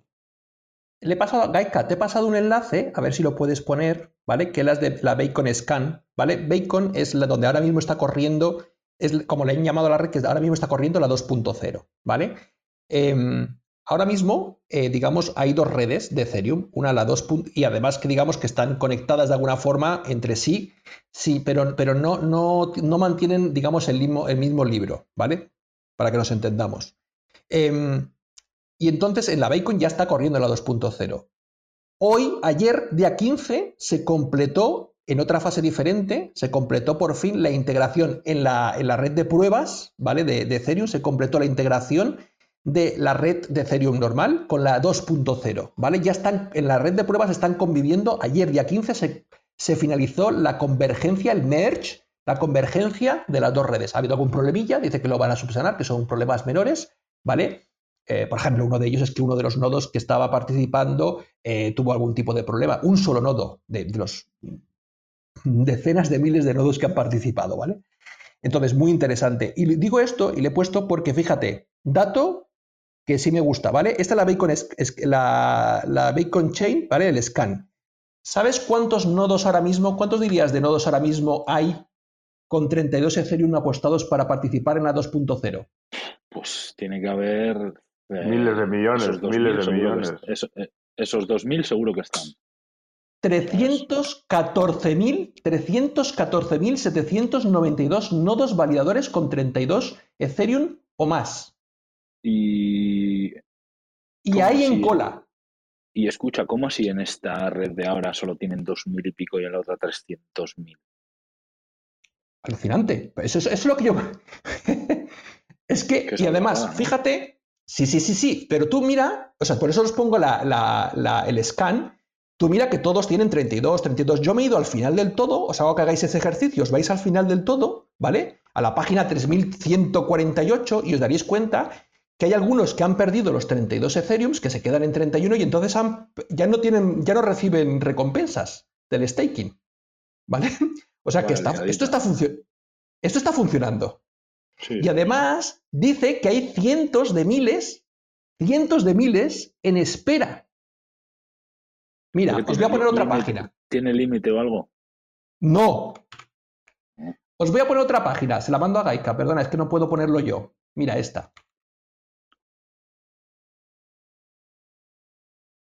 le he pasado, Gaika, te he pasado un enlace, a ver si lo puedes poner, ¿vale? Que es de la Bacon Scan, ¿vale? Bacon es la donde ahora mismo está corriendo, es como le han llamado a la red, que ahora mismo está corriendo la 2.0, ¿vale? Em, ahora mismo, eh, digamos, hay dos redes de Ethereum, una la 2. y además que digamos que están conectadas de alguna forma entre sí, sí, pero, pero no, no, no mantienen, digamos, el mismo, el mismo libro, ¿vale? Para que nos entendamos. Em, y entonces en la Bacon ya está corriendo la 2.0. Hoy, ayer, día 15, se completó en otra fase diferente, se completó por fin la integración en la, en la red de pruebas, ¿vale? De, Ethereum, se completó la integración de la red de Ethereum normal con la 2.0, ¿vale? Ya están, en la red de pruebas están conviviendo, ayer día 15 se, se finalizó la convergencia, el merge, la convergencia de las dos redes. Ha habido algún problemilla, dice que lo van a subsanar, que son problemas menores, ¿vale? Eh, por ejemplo, uno de ellos es que uno de los nodos que estaba participando eh, tuvo algún tipo de problema. Un solo nodo de, los decenas de miles de nodos que han participado, ¿vale? Entonces, muy interesante. Y digo esto y le he puesto porque, fíjate, dato que sí me gusta, ¿vale? Esta es la Bacon, la, la Bacon Chain, ¿vale? El scan. ¿Sabes cuántos nodos ahora mismo, cuántos dirías de nodos ahora mismo hay con 32 Ethereum apostados para participar en la 2.0? Pues tiene que haber miles de millones, miles de millones. Eh, esos 2.000 seguro que están. 314.792 nodos validadores con 32 Ethereum o más. Y. Y ahí en cola. Y escucha, ¿cómo así en esta red de ahora solo tienen 2.000 y pico y en la otra 300.000? Alucinante. Eso, es lo que yo. es que, y además, fíjate Sí, sí, sí, sí, pero tú mira, o sea, por eso os pongo el scan, tú mira que todos tienen 32, 32. Yo me he ido al final del todo, os hago que hagáis ese ejercicio, os vais al final del todo, ¿vale? A la página 3148 y os daréis cuenta que hay algunos que han perdido los 32 Ethereums, que se quedan en 31 y entonces ya, no tienen, ya no reciben recompensas del staking, ¿vale? O sea que esto, está esto está funcionando. Y además dice que hay cientos de miles, cientos de miles en espera. Mira, os voy a poner otra página. ¿Tiene límite o algo? No. Eh. Os voy a poner otra página, se la mando a Gaika, perdona, es que no puedo ponerlo yo. Mira esta.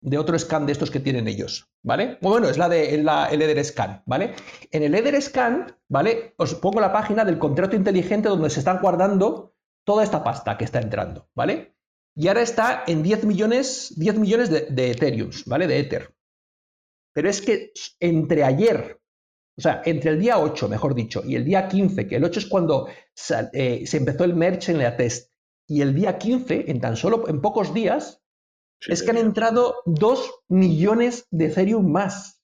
De otro scan de estos que tienen ellos, ¿vale? Bueno, es la de la, el Ether Scan, ¿vale? En el Ether Scan, ¿vale? Os pongo la página del contrato inteligente donde se están guardando toda esta pasta que está entrando, ¿vale? Y ahora está en 10 millones, 10 millones de, de Ethereum, ¿vale? De Ether. Pero es que entre ayer, o sea, entre el día 8, mejor dicho, y el día 15, que el 8 es cuando eh, se empezó el merge en la test, y el día 15, en tan solo, en pocos días, es que han entrado 2 millones de Ethereum más.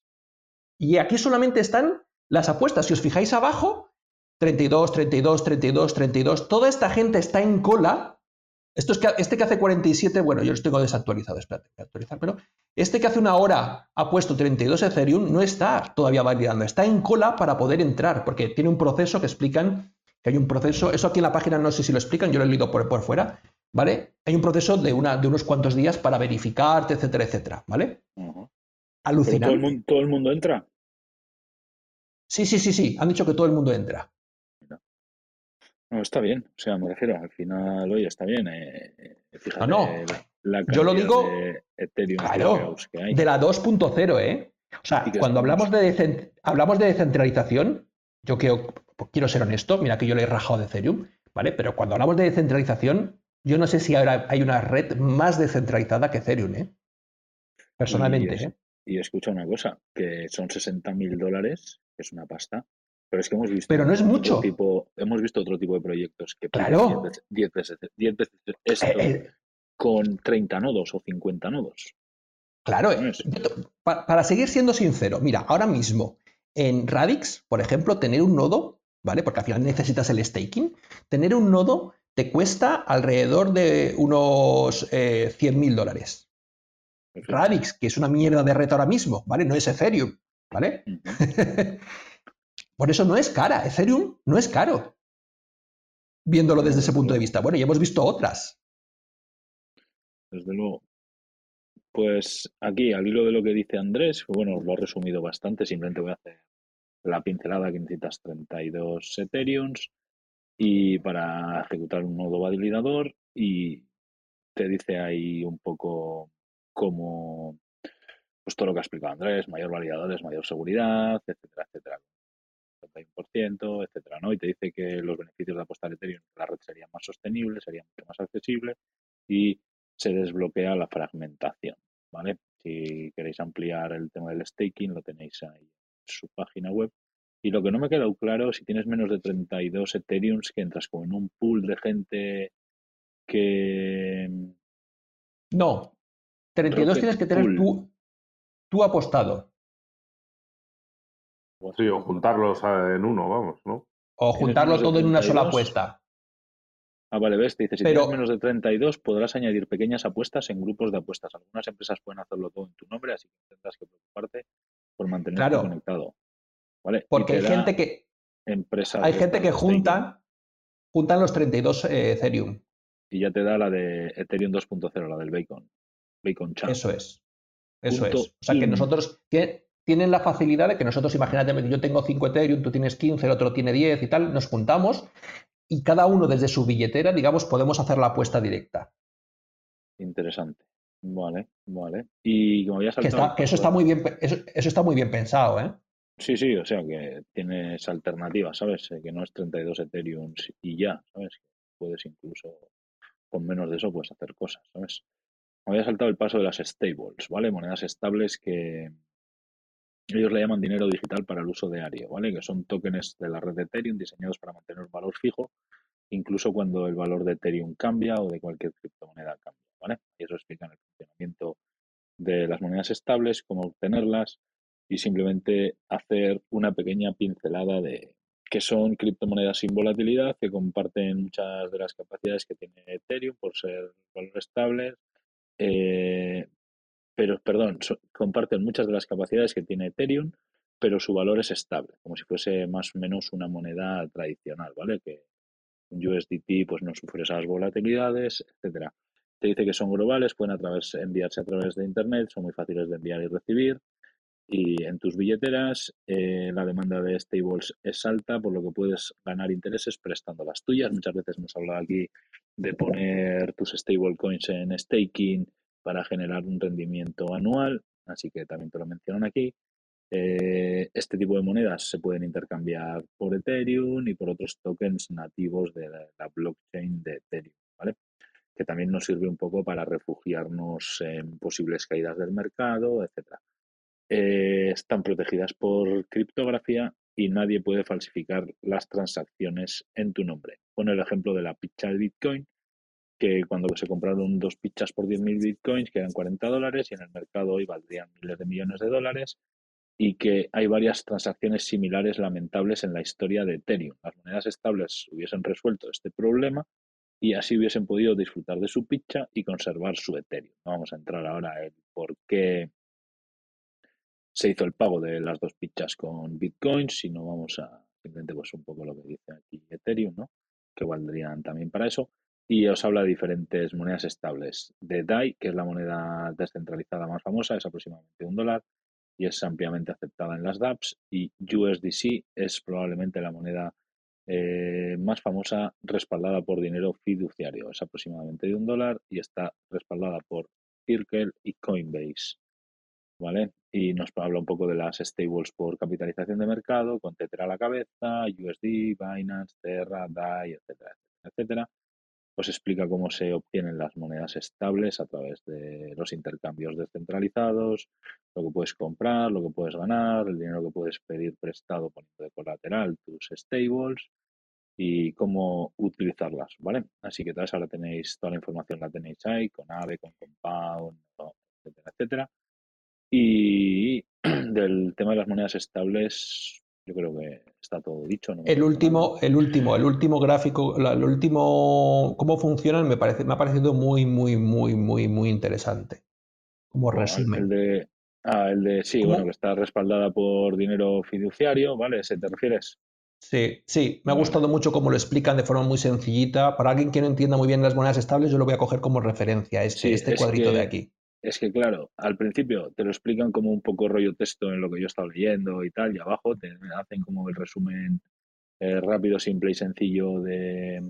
Y aquí solamente están las apuestas. Si os fijáis abajo, 32, 32, 32, 32. Toda esta gente está en cola. Esto es que, este que hace 47, bueno, yo lo tengo desactualizado, espérate, voy a actualizar, pero este que hace una hora ha puesto 32 Ethereum no está todavía validando, está en cola para poder entrar, porque tiene un proceso que explican que hay un proceso, eso aquí en la página no sé si lo explican, yo lo he leído por, por fuera, ¿vale? Hay un proceso de, una, de unos cuantos días para verificarte, etcétera, etcétera, ¿vale? Alucinante. Todo el, mundo, entra? Sí, sí, sí, sí, han dicho que todo el mundo entra. No, está bien, o sea, me refiero, al final, oye, está bien. Eh, eh fíjate, no, no. yo lo digo de, claro, de la 2.0, ¿eh? O sea, cuando hablamos de, hablamos de descentralización, yo quiero, quiero ser honesto, mira que yo le he rajado de Ethereum, ¿vale? Pero cuando hablamos de descentralización, yo no sé si ahora hay una red más descentralizada que Ethereum, ¿eh? Personalmente, y, ¿eh? Y escucha una cosa, que son 60 mil dólares, que es una pasta, pero es que hemos visto... Pero no es mucho. Tipo, hemos visto otro tipo de proyectos que claro. 10 veces, 10 veces, esto eh, eh. con 30 nodos o 50 nodos. Claro, para seguir siendo sincero, mira, ahora mismo en Radix, por ejemplo, tener un nodo, ¿vale? Porque al final necesitas el staking, tener un nodo te cuesta alrededor de unos eh, 100.000 dólares. Radix, que es una mierda de red ahora mismo, ¿vale? No es Ethereum, ¿vale? Por eso no es cara. Ethereum no es caro. Viéndolo desde ese punto de vista. Bueno, y hemos visto otras. Desde luego. Pues aquí, al hilo de lo que dice Andrés, bueno, lo he resumido bastante, simplemente voy a hacer la pincelada que necesitas 32 Ethereums y para ejecutar un nodo validador y te dice ahí un poco cómo, pues todo lo que ha explicado Andrés, mayor validadores, mayor seguridad, etcétera, etcétera. 31%, etcétera, ¿no? Y te dice que los beneficios de apostar Ethereum en la red serían más sostenibles, sería mucho más accesible y se desbloquea la fragmentación, ¿vale? Si queréis ampliar el tema del staking, lo tenéis ahí su página web. Y lo que no me ha quedado claro, si tienes menos de 32 Ethereums, que entras como en un pool de gente que... No, 32 tienes que tener tú, tú apostado. Sí, o juntarlos en uno, vamos, ¿no? O juntarlo todo en una sola apuesta. Ah, vale, ves, te dice, si tienes menos de 32 podrás añadir pequeñas apuestas en grupos de apuestas. Algunas empresas pueden hacerlo todo en tu nombre, así que tendrás que preocuparte por mantenerte conectado. ¿Vale? Porque hay gente que empresas hay gente que junta juntan los 32 eh, Ethereum. Y ya te da la de Ethereum 2.0, la del Bacon. Bacon Chat. Eso es. Eso es. O sea que nosotros que tienen la facilidad de que nosotros, imagínate, yo tengo 5 Ethereum, tú tienes 15, el otro tiene 10 y tal, nos juntamos y cada uno desde su billetera, digamos, podemos hacer la apuesta directa. Interesante. Vale, vale. Y como ya que, eso está muy bien, eso, está muy bien pensado, ¿eh? Sí, sí, o sea que tienes alternativas, ¿sabes? Que no es 32 Ethereum y ya, ¿sabes? Puedes incluso con menos de eso puedes hacer cosas, ¿sabes? Me había saltado el paso de las stables, ¿vale? Monedas estables que, ellos le llaman dinero digital para el uso diario, ¿vale? Que son tokens de la red de Ethereum diseñados para mantener un valor fijo, incluso cuando el valor de Ethereum cambia o de cualquier criptomoneda cambia, Y eso explica el funcionamiento de las monedas estables, cómo obtenerlas y simplemente hacer una pequeña pincelada de qué son criptomonedas sin volatilidad, que comparten muchas de las capacidades que tiene Ethereum por ser valor estable, eh, pero perdón, comparten muchas de las capacidades que tiene Ethereum, pero su valor es estable, como si fuese más o menos una moneda tradicional, ¿vale? Que un USDT pues no sufre esas volatilidades, etcétera. Te dice que son globales, pueden enviarse a través de Internet, son muy fáciles de enviar y recibir. Y en tus billeteras eh, la demanda de stables es alta, por lo que puedes ganar intereses prestando las tuyas. Muchas veces hemos hablado aquí de poner tus stablecoins en staking para generar un rendimiento anual, así que también te lo mencionan aquí. Eh, este tipo de monedas se pueden intercambiar por Ethereum y por otros tokens nativos de la, blockchain de Ethereum, ¿vale? Que también nos sirve un poco para refugiarnos en posibles caídas del mercado, etc. Eh, están protegidas por criptografía y nadie puede falsificar las transacciones en tu nombre. Pon el ejemplo de la picha de Bitcoin, que cuando se compraron dos pichas por 10.000 bitcoins, que eran 40 dólares, y en el mercado hoy valdrían miles de millones de dólares, y que hay varias transacciones similares lamentables en la historia de Ethereum. Las monedas estables hubiesen resuelto este problema y así hubiesen podido disfrutar de su picha y conservar su Ethereum. No vamos a entrar ahora en por qué se hizo el pago de las dos pichas con bitcoins, sino vamos a simplemente pues un poco lo que dice aquí Ethereum, ¿no? que valdrían también para eso y os habla de diferentes monedas estables. De DAI, que es la moneda descentralizada más famosa, es aproximadamente un dólar y es ampliamente aceptada en las dApps. Y USDC es probablemente la moneda eh, más famosa respaldada por dinero fiduciario. Es aproximadamente de un dólar y está respaldada por Circle y Coinbase. ¿Vale? Y nos habla un poco de las stables por capitalización de mercado, con Tether a la cabeza, USD, Binance, Terra, DAI, etcétera, etcétera, etcétera os explica cómo se obtienen las monedas estables a través de los intercambios descentralizados, lo que puedes comprar, lo que puedes ganar, el dinero que puedes pedir prestado poniendo de colateral tus stables y cómo utilizarlas, ¿vale? Así que ahora tenéis toda la información, la tenéis ahí, con AVE, con Compound, etcétera, etcétera. Y del tema de las monedas estables, Yo creo que está todo dicho. el último, el último, el último gráfico, el último, cómo funcionan me parece, me ha parecido muy, muy, muy, muy, muy interesante. Como resumen. El de, ah, el de sí, bueno, que está respaldada por dinero fiduciario, ¿vale? ¿Ese te refieres? Sí, sí, me ha gustado mucho cómo lo explican de forma muy sencillita. Para alguien que no entienda muy bien las monedas estables, yo lo voy a coger como referencia, este, este cuadrito de aquí. Es que, claro, al principio te lo explican como un poco rollo texto en lo que yo estaba leyendo y tal, y abajo te hacen como el resumen eh, rápido, simple y sencillo de,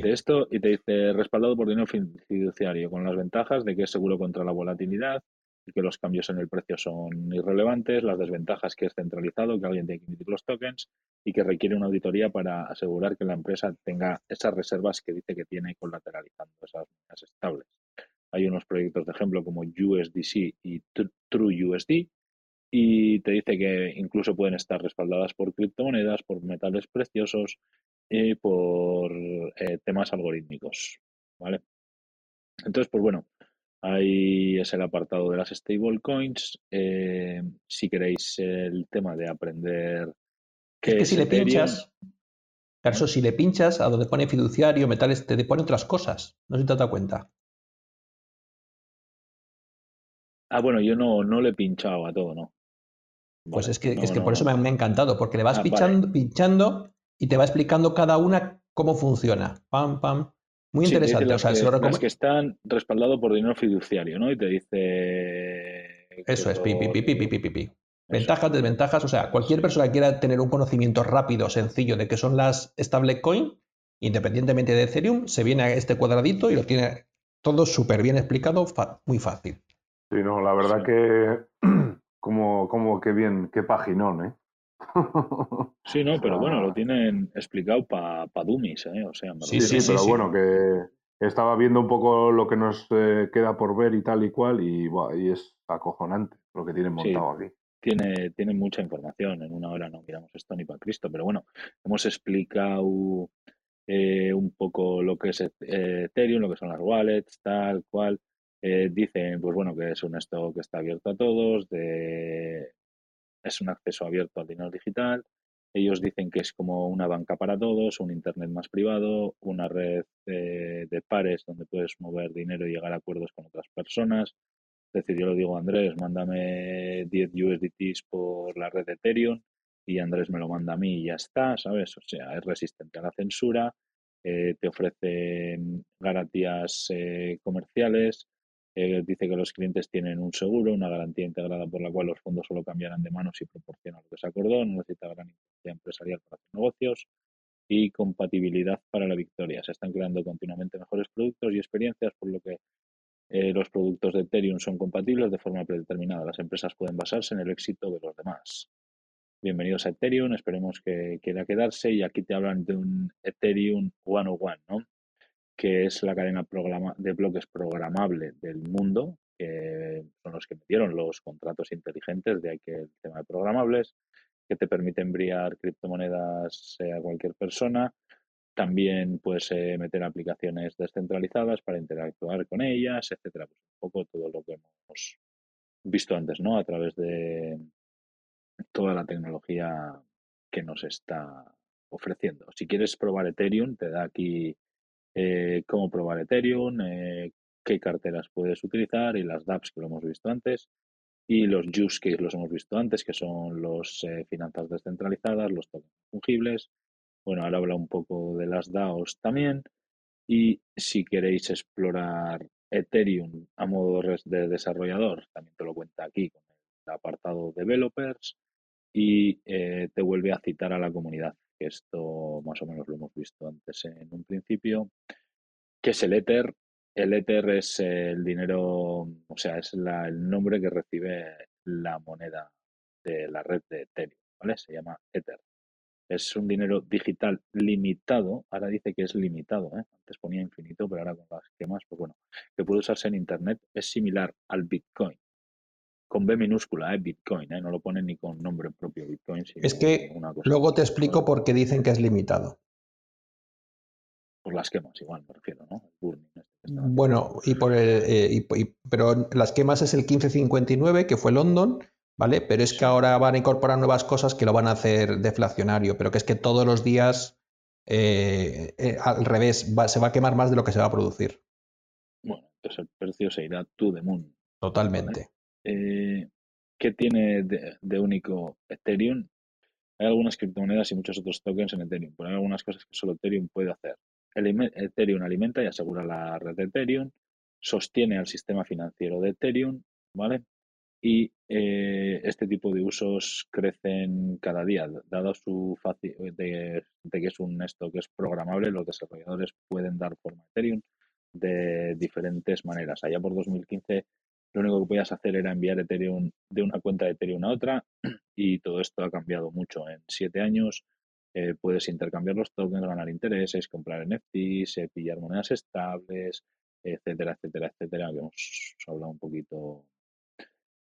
de esto, y te dice respaldado por dinero fiduciario, con las ventajas de que es seguro contra la volatilidad, y que los cambios en el precio son irrelevantes, las desventajas que es centralizado, que alguien tiene que emitir los tokens y que requiere una auditoría para asegurar que la empresa tenga esas reservas que dice que tiene colateralizando esas monedas estables. Hay unos proyectos de ejemplo como USDC y TrueUSD y te dice que incluso pueden estar respaldadas por criptomonedas, por metales preciosos y por eh, temas algorítmicos. ¿Vale? Entonces, pues bueno, ahí es el apartado de las stablecoins. Eh, si queréis el tema de aprender es que si le pinchas, Carso, si le pinchas a donde pone fiduciario, metales, te pone otras cosas. No sé si te has dado cuenta. Ah, bueno, yo no, no le he pinchado a todo, ¿no? Pues es que, es que por eso me, ha encantado, porque le vas ah, pinchando, pinchando y te va explicando cada una cómo funciona. Pam, pam. Muy interesante. o sea, que, que están respaldados por dinero fiduciario, ¿no? Y te dice. Eso es, pi, pi, pi, pi, pi, pi, pi. Ventajas, desventajas, o sea, cualquier persona que quiera tener un conocimiento rápido, sencillo de qué son las stablecoin, independientemente de Ethereum, se viene a este cuadradito y lo tiene todo súper bien explicado, muy fácil. Sí, no, la verdad que como, como que bien, qué paginón, ¿eh? sí, no, pero bueno, lo tienen explicado para pa dummies, ¿eh? O sea, sí, sí, sí, pero bueno, que estaba viendo un poco lo que nos eh, queda por ver y tal y cual, y, y es acojonante lo que tienen montado aquí tiene, tiene mucha información. En una hora no miramos esto ni para Cristo, pero bueno, hemos explicado eh, un poco lo que es Ethereum, lo que son las wallets, tal cual. Eh, dicen, pues bueno, que es un stock que está abierto a todos, de, es un acceso abierto al dinero digital. Ellos dicen que es como una banca para todos, un Internet más privado, una red de pares donde puedes mover dinero y llegar a acuerdos con otras personas, es decir, yo le digo a Andrés, mándame 10 USDTs por la red de Ethereum y Andrés me lo manda a mí y ya está, ¿sabes? O sea, es resistente a la censura, eh, te ofrece garantías eh, comerciales, dice que los clientes tienen un seguro, una garantía integrada por la cual los fondos solo cambiarán de manos y proporcionan lo que se acordó, no necesita gran empresarial para hacer negocios y compatibilidad para la victoria. Se están creando continuamente mejores productos y experiencias, por lo que eh, los productos de Ethereum son compatibles de forma predeterminada. Las empresas pueden basarse en el éxito de los demás. Bienvenidos a Ethereum, esperemos que quiera quedarse y aquí te hablan de un Ethereum 101, ¿no? Que es la cadena de bloques programable del mundo, que son los que metieron los contratos inteligentes, de ahí que el tema de programables, que te permite enviar criptomonedas a cualquier persona también puedes eh, meter aplicaciones descentralizadas para interactuar con ellas, etcétera. Pues un poco todo lo que hemos visto antes, ¿no? A través de toda la tecnología que nos está ofreciendo. Si quieres probar Ethereum, te da aquí eh, cómo probar Ethereum, eh, qué carteras puedes utilizar y las dApps que lo hemos visto antes y los use cases los hemos visto antes, que son los finanzas descentralizadas, los tokens fungibles, bueno, ahora habla un poco de las DAOs también. Y si queréis explorar Ethereum a modo de desarrollador, también te lo cuenta aquí con el apartado developers y eh, te vuelve a citar a la comunidad, que esto más o menos lo hemos visto antes en un principio, que es el Ether. El Ether es el dinero, o sea, es el nombre que recibe la moneda de la red de Ethereum, ¿vale? Se llama Ether es un dinero digital limitado, ahora dice que es limitado, ¿eh? antes ponía infinito, pero ahora con las esquemas, pues bueno, que puede usarse en Internet, es similar al Bitcoin, con B minúscula, ¿eh? Bitcoin, ¿eh? no lo ponen ni con nombre propio Bitcoin. es que luego te explico por qué dicen que es limitado. Por las quemas, igual me refiero, ¿no? Este bueno, y por el, eh, pero las quemas es el 1559, que fue London, ¿vale? Pero es que ahora van a incorporar nuevas cosas que lo van a hacer deflacionario, pero que es que todos los días, eh, eh, al revés, se va a quemar más de lo que se va a producir. Bueno, pues el precio se irá to the moon. Totalmente. Eh, ¿Qué tiene de, único Ethereum? Hay algunas criptomonedas y muchos otros tokens en Ethereum, pero hay algunas cosas que solo Ethereum puede hacer. Ethereum alimenta y asegura la red de Ethereum, sostiene al sistema financiero de Ethereum, ¿vale? Y eh, este tipo de usos crecen cada día. Dado su fácil de, que es un esto que es programable, los desarrolladores pueden dar forma a Ethereum de diferentes maneras. Allá por 2015 lo único que podías hacer era enviar Ethereum de una cuenta de Ethereum a otra y todo esto ha cambiado mucho. En siete años eh, puedes intercambiar los tokens, ganar intereses, comprar NFTs, eh, pillar monedas estables, etcétera, etcétera, etcétera, que hemos hablado un poquito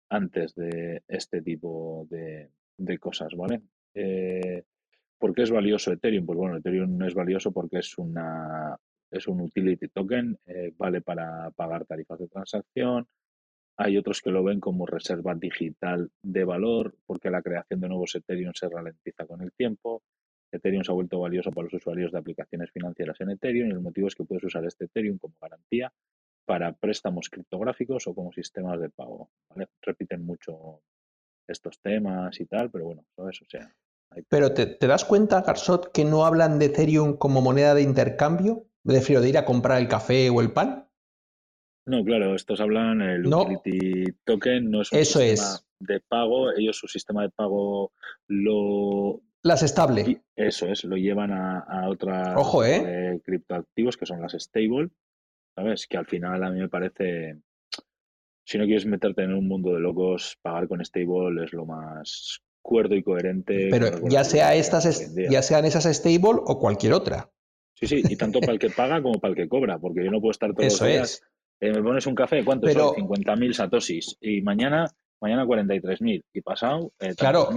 antes de este tipo de, cosas, ¿vale? Eh, ¿Por qué es valioso Ethereum? Pues bueno, Ethereum es valioso porque es una es un utility token, eh, vale para pagar tarifas de transacción. Hay otros que lo ven como reserva digital de valor porque la creación de nuevos Ethereum se ralentiza con el tiempo. Ethereum se ha vuelto valioso para los usuarios de aplicaciones financieras en Ethereum y el motivo es que puedes usar este Ethereum como garantía para préstamos criptográficos o como sistemas de pago. Repiten mucho estos temas y tal, pero bueno, todo eso sea. Pero te, das cuenta, Garsot, que no hablan de Ethereum como moneda de intercambio? ¿De frío de ir a comprar el café o el pan? No, claro, estos hablan el utility token, no es un eso sistema de pago. Ellos su sistema de pago lo las estable. Eso es, lo llevan a, a otras Ojo, ¿eh? criptoactivos que son las stable ¿sabes? Que al final a mí me parece, si no quieres meterte en un mundo de locos, pagar con stable es lo más cuerdo y coherente. Pero ya sea estas, ya sean esas stable o cualquier otra. Sí, sí, y tanto para el que paga como para el que cobra, porque yo no puedo estar todos los días. Eh, me pones un café, ¿cuánto Pero, son? 50.000 satosis. Y mañana, mañana 43.000. Y pasado, eh, claro.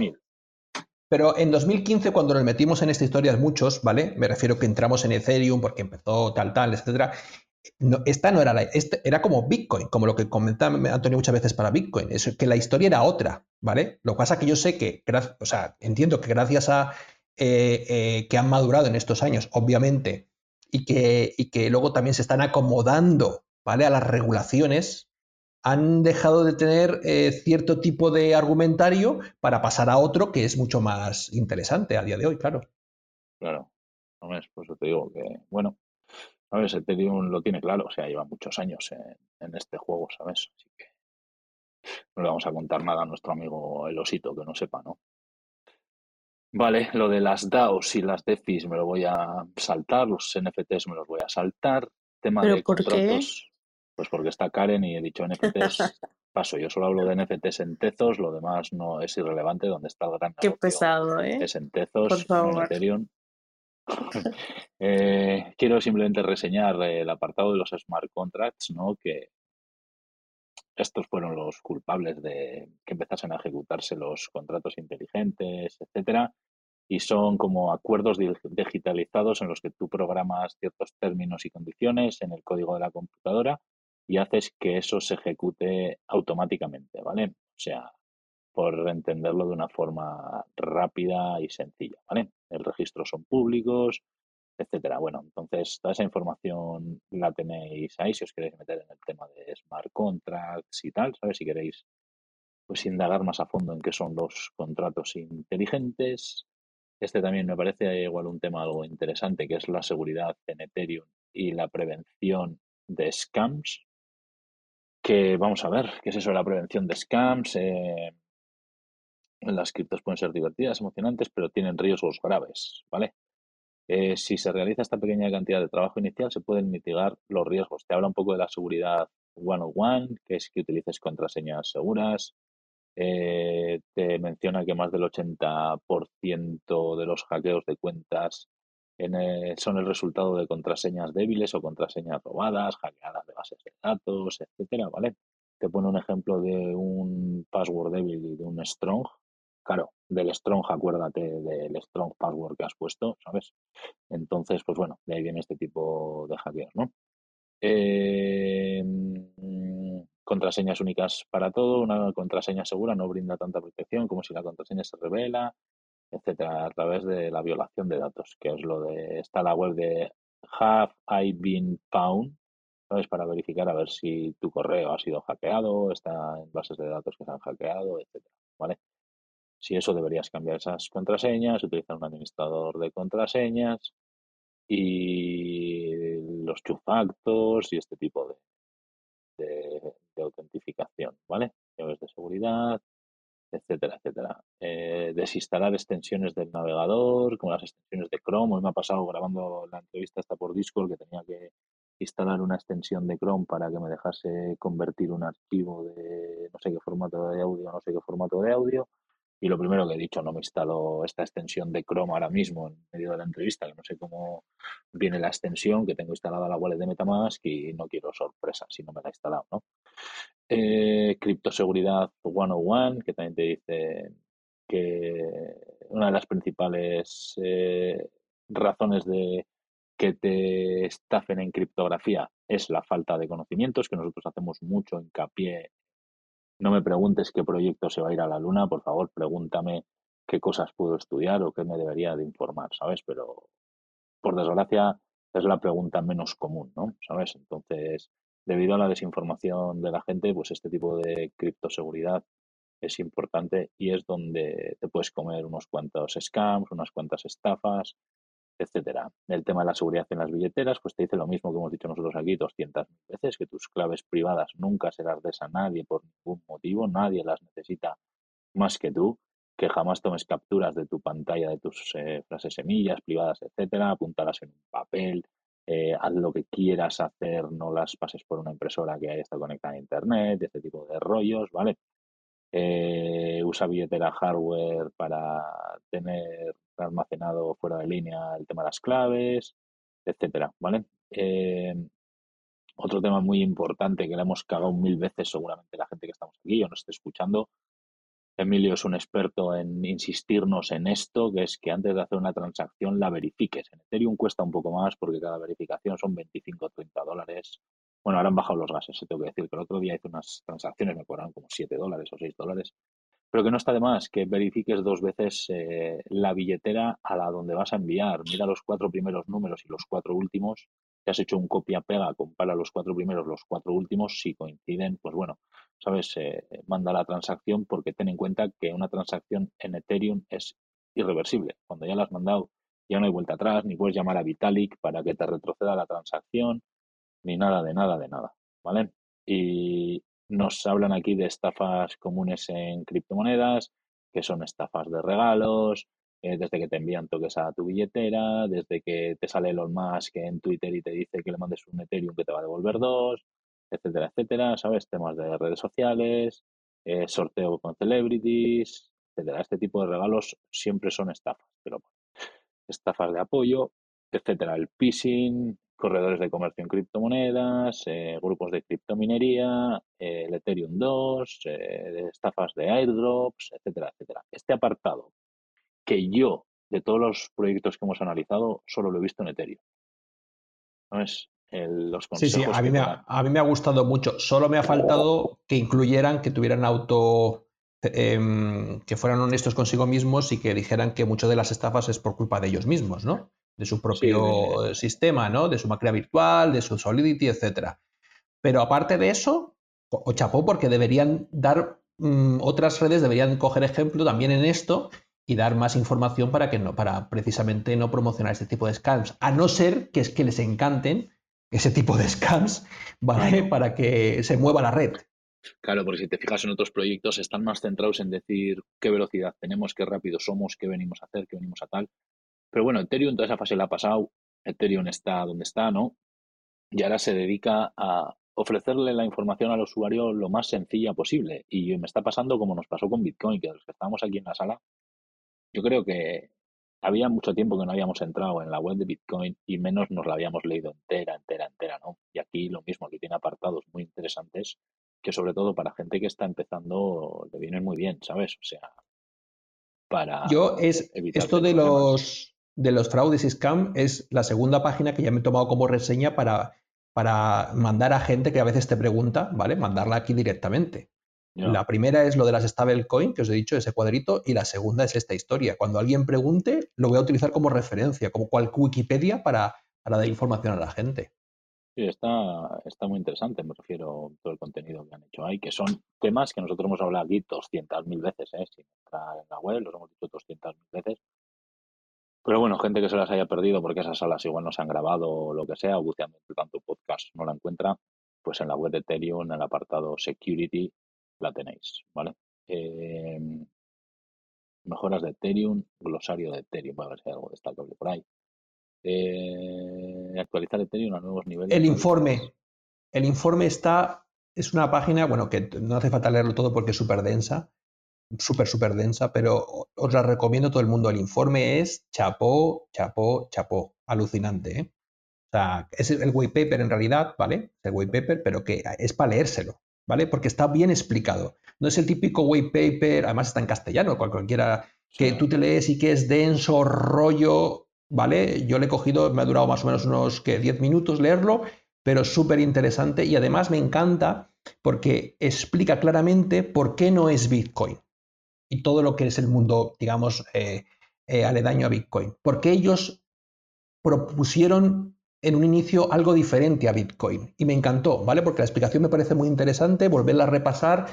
Pero en 2015, cuando nos metimos en esta historia, muchos, ¿vale? Me refiero que entramos en Ethereum porque empezó tal, tal, etcétera esta no era la, este era como Bitcoin, como lo que comentaba Antonio muchas veces para Bitcoin, es que la historia era otra, ¿vale? Lo que pasa es que yo sé que, o sea, entiendo que gracias a eh, eh, que han madurado en estos años, obviamente, y que, y que luego también se están acomodando, ¿vale? A las regulaciones, han dejado de tener eh, cierto tipo de argumentario para pasar a otro que es mucho más interesante a día de hoy, claro. Claro, no es, pues te digo que, bueno, ¿Sabes? Ethereum lo tiene claro, o sea, lleva muchos años en, este juego, ¿sabes? Así que no le vamos a contar nada a nuestro amigo el osito que no sepa, ¿no? Vale, lo de las DAOs y las DeFis me lo voy a saltar, los NFTs me los voy a saltar. Tema de contratos, pues porque está Karen y he dicho NFTs, paso, yo solo hablo de NFTs en Tezos, lo demás no es irrelevante, donde está el gran Qué pesado, ¿eh? Es en Tezos, en Ethereum. Eh, quiero simplemente reseñar el apartado de los smart contracts, ¿no? Que estos fueron los culpables de que empezasen a ejecutarse los contratos inteligentes, etcétera, y son como acuerdos digitalizados en los que tú programas ciertos términos y condiciones en el código de la computadora y haces que eso se ejecute automáticamente, ¿vale? O sea, por entenderlo de una forma rápida y sencilla, ¿vale? El registro son públicos, etcétera. Bueno, entonces toda esa información la tenéis ahí si os queréis meter en el tema de smart contracts y tal, ¿sabes? Si queréis pues indagar más a fondo en qué son los contratos inteligentes. Este también me parece igual un tema algo interesante, que es la seguridad en Ethereum y la prevención de scams. Vamos a ver, ¿qué es eso de la prevención de scams? Eh, las criptos pueden ser divertidas, emocionantes, pero tienen riesgos graves, ¿vale? Eh, si se realiza esta pequeña cantidad de trabajo inicial, se pueden mitigar los riesgos. Te habla un poco de la seguridad one-on-one, que es que utilices contraseñas seguras. Eh, te menciona que más del 80% de los hackeos de cuentas son el resultado de contraseñas débiles o contraseñas robadas, hackeadas de bases de datos, etcétera, ¿vale? Te pone un ejemplo de un password débil y de un strong, Claro, del strong, acuérdate del strong password que has puesto, ¿sabes? Entonces, pues bueno, de ahí viene este tipo de hackeos, ¿no? Eh, contraseñas únicas para todo, una contraseña segura no brinda tanta protección como si la contraseña se revela, etcétera, a través de la violación de datos, que es lo de, está la web de Have I Been Found, ¿sabes? Para verificar a ver si tu correo ha sido hackeado, está en bases de datos que se han hackeado, etcétera, ¿vale? Si eso deberías cambiar esas contraseñas, utilizar un administrador de contraseñas y los two factors y este tipo de, de, autentificación, ¿vale? Llaves de seguridad, etcétera, etcétera. Desinstalar extensiones del navegador, como las extensiones de Chrome. Hoy me ha pasado grabando la entrevista hasta por Discord que tenía que instalar una extensión de Chrome para que me dejase convertir un archivo de no sé qué formato de audio, no sé qué formato de audio. Y lo primero que he dicho, no me instalo esta extensión de Chrome ahora mismo en medio de la entrevista, que no sé cómo viene la extensión, que tengo instalada la wallet de Metamask y no quiero sorpresa si no me la he instalado, ¿no? Eh, criptoseguridad 101, que también te dice que una de las principales eh, razones de que te estafen en criptografía es la falta de conocimientos, que nosotros hacemos mucho hincapié no me preguntes qué proyecto se va a ir a la luna, por favor, pregúntame qué cosas puedo estudiar o qué me debería de informar, ¿sabes? Pero, por desgracia, es la pregunta menos común, ¿no? ¿Sabes? Entonces, debido a la desinformación de la gente, pues este tipo de criptoseguridad es importante y es donde te puedes comer unos cuantos scams, unas cuantas estafas, etcétera. El tema de la seguridad en las billeteras, pues te dice lo mismo que hemos dicho nosotros aquí 200 veces, que tus claves privadas nunca se las des a nadie por ningún motivo, nadie las necesita más que tú, que jamás tomes capturas de tu pantalla, de tus eh, frases semillas privadas, etcétera, apúntalas en un papel, eh, haz lo que quieras hacer, no las pases por una impresora que haya estado conectada a internet, este tipo de rollos, ¿vale? Eh, usa billetera hardware para tener almacenado fuera de línea el tema de las claves, etcétera, ¿vale? Eh, otro tema muy importante que le hemos cagado mil veces seguramente la gente que estamos aquí o nos esté escuchando. Emilio es un experto en insistirnos en esto, que es que antes de hacer una transacción la verifiques. En Ethereum cuesta un poco más porque cada verificación son 25 o 30 dólares. Bueno, ahora han bajado los gases, se tengo que decir, pero el otro día hice unas transacciones, me cobraron como 7 dólares o 6 dólares pero que no está de más que verifiques dos veces eh, la billetera a la donde vas a enviar. Mira los cuatro primeros números y los cuatro últimos. Si has hecho un copia-pega, compara los cuatro primeros, los cuatro últimos. Si coinciden, pues bueno, sabes, eh, manda la transacción porque ten en cuenta que una transacción en Ethereum es irreversible. Cuando ya la has mandado, ya no hay vuelta atrás, ni puedes llamar a Vitalik para que te retroceda la transacción, ni nada de nada de nada. ¿Vale? Y, nos hablan aquí de estafas comunes en criptomonedas, que son estafas de regalos, eh, desde que te envían toques a tu billetera, desde que te sale Elon Musk en Twitter y te dice que le mandes un Ethereum que te va a devolver dos, etcétera, etcétera, ¿sabes? Temas de redes sociales, eh, sorteo con celebrities, etcétera. Este tipo de regalos siempre son estafas, pero estafas de apoyo, etcétera. El phishing, corredores de comercio en criptomonedas, eh, grupos de criptominería, eh, el Ethereum 2, eh, estafas de airdrops, etcétera, etcétera. Este apartado, que yo, de todos los proyectos que hemos analizado, solo lo he visto en Ethereum. ¿No es? los sí, sí, a mí, me ha, a mí me ha gustado mucho. Solo me ha faltado que incluyeran, que tuvieran auto em, que fueran honestos consigo mismos y que dijeran que muchas de las estafas es por culpa de ellos mismos, ¿no? De su propio sistema, ¿no? De su máquina virtual, de su Solidity, etc. Pero aparte de eso, o chapó porque deberían dar, mm, otras redes deberían coger ejemplo también en esto y dar más información para que no, para precisamente no promocionar este tipo de scams, a no ser que es que les encanten ese tipo de scams, ¿vale? Para que se mueva la red. Claro, porque si te fijas en otros proyectos, están más centrados en decir qué velocidad tenemos, qué rápido somos, qué venimos a hacer, qué venimos a tal. Pero bueno, Ethereum toda esa fase la ha pasado, Ethereum está donde está, ¿no? Y ahora se dedica a ofrecerle la información al usuario lo más sencilla posible. Y me está pasando como nos pasó con Bitcoin, que los que estábamos aquí en la sala, yo creo que había mucho tiempo que no habíamos entrado en la web de Bitcoin y menos nos la habíamos leído entera, entera, entera, ¿no? Y aquí lo mismo, aquí tiene apartados muy interesantes que sobre todo para gente que está empezando le vienen muy bien, ¿sabes? O sea, para... Yo es esto de los de los fraudes y scam es la segunda página que ya me he tomado como reseña para para mandar a gente que a veces te pregunta, ¿vale? Mandarla aquí directamente. La primera es lo de las stablecoin, que os he dicho, ese cuadrito, y la segunda es esta historia. Cuando alguien pregunte, lo voy a utilizar como referencia, como cual Wikipedia para, para dar información a la gente. Sí, está, está muy interesante, me refiero a todo el contenido que han hecho ahí, que son temas que nosotros hemos hablado aquí 200.000 veces, ¿eh? sin entrar en la web, los hemos dicho 200.000 veces. Pero bueno, gente que se las haya perdido porque esas salas igual no se han grabado o lo que sea, o buceando tanto podcast no la encuentra, pues en la web de Ethereum, en el apartado Security, la tenéis, ¿vale? Em, mejoras de Ethereum, glosario de Ethereum, a ver si hay algo destacable por ahí. Eh, actualizar Ethereum a nuevos niveles. El informe. El informe está, es una página, bueno, que no hace falta leerlo todo porque es súper densa, súper, súper densa, pero os la recomiendo todo el mundo. El informe es chapó, chapó, chapó. Alucinante, ¿eh? O sea, es el white paper en realidad, ¿vale? Es el white paper, pero que es para leérselo, ¿vale? Porque está bien explicado. No es el típico white paper, además está en castellano, cualquiera que tú te lees y que es denso, rollo, ¿vale? Yo le he cogido, me ha durado más o menos unos que 10 minutos leerlo, pero súper interesante y además me encanta porque explica claramente por qué no es Bitcoin y todo lo que es el mundo, digamos, eh, eh, aledaño a Bitcoin. Porque ellos propusieron en un inicio algo diferente a Bitcoin y me encantó, ¿vale? Porque la explicación me parece muy interesante, volverla a repasar.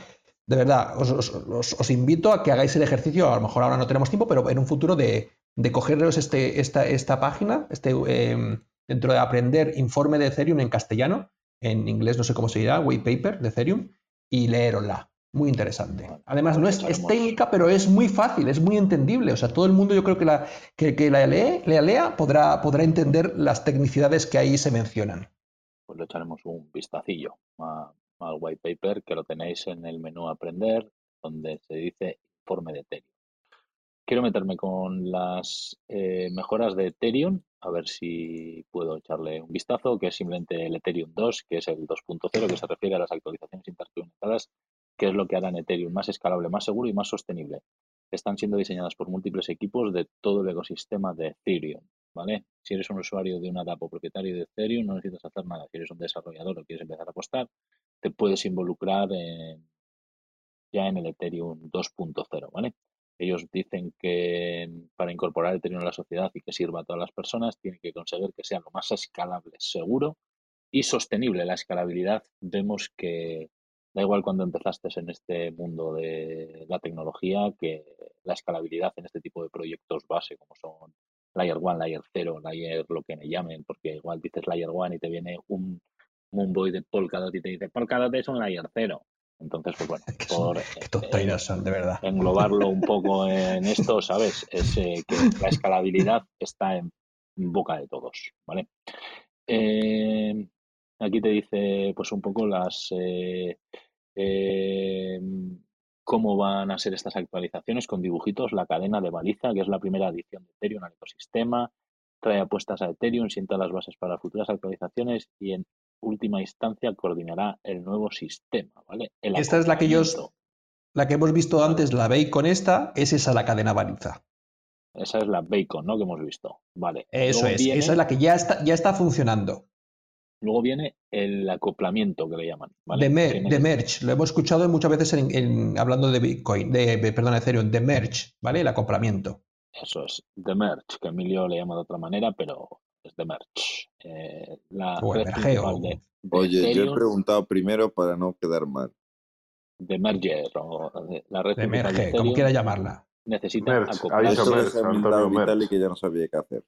De verdad, os, invito a que hagáis el ejercicio, a lo mejor ahora no tenemos tiempo, pero en un futuro de, de cogerlos este, esta, esta página, este, em, dentro de aprender informe de Ethereum en castellano, en inglés no sé cómo se dirá, white paper de Ethereum, y leerosla. Muy interesante. Además, no es, técnica, pero es muy fácil, es muy entendible. O sea, todo el mundo yo creo que la, que, la, lee, la lea podrá, podrá entender las tecnicidades que ahí se mencionan. Pues le echaremos un vistacillo al white paper que lo tenéis en el menú Aprender, donde se dice informe de Ethereum. Quiero meterme con las eh, mejoras de Ethereum, a ver si puedo echarle un vistazo, que es simplemente el Ethereum 2, que es el 2.0, que se refiere a las actualizaciones interconectadas, que es lo que hará en Ethereum más escalable, más seguro y más sostenible. Están siendo diseñadas por múltiples equipos de todo el ecosistema de Ethereum. ¿Vale? Si eres un usuario de una DAP propietario de Ethereum, no necesitas hacer nada. Si eres un desarrollador o quieres empezar a apostar, te puedes involucrar ya en el Ethereum 2.0, ¿vale? Ellos dicen que para incorporar Ethereum a la sociedad y que sirva a todas las personas, tienen que conseguir que sea lo más escalable, seguro y sostenible. La escalabilidad vemos que da igual cuando empezaste en este mundo de la tecnología, que la escalabilidad en este tipo de proyectos base, como son Layer 1, Layer 0, Layer lo que me llamen, porque igual dices Layer 1 y te viene un Moonboy de Polkadot y te dice Polkadot es un Layer 0 entonces, pues bueno, por eh, de verdad. englobarlo un poco en esto, ¿sabes? Es eh, que la escalabilidad está en boca de todos, ¿vale? Eh, aquí te dice, pues un poco las cómo van a ser estas actualizaciones con dibujitos, la cadena de baliza, que es la primera adición de Ethereum al ecosistema, trae apuestas a Ethereum, sienta las bases para futuras actualizaciones y en última instancia coordinará el nuevo sistema, ¿vale? esta es la que ellos, la que hemos visto antes, la Bacon esta, es esa la cadena baliza. Esa es la Bacon, ¿no? Que hemos visto, vale. Eso es, esa es la que ya está, ya está funcionando. Luego viene el acoplamiento que le llaman. ¿vale? De, merge, lo hemos escuchado muchas veces en, hablando de Bitcoin, de, perdón, Ethereum, de merge, ¿vale? El acoplamiento. Eso es, de merge, que Emilio le llama de otra manera, pero de Merch. Eh, la Oye, yo he preguntado primero para no quedar mal. De Merger, o la red de Merge, como quiera llamarla. Necesita acoplarse. Eso que ya no sabía qué hacer.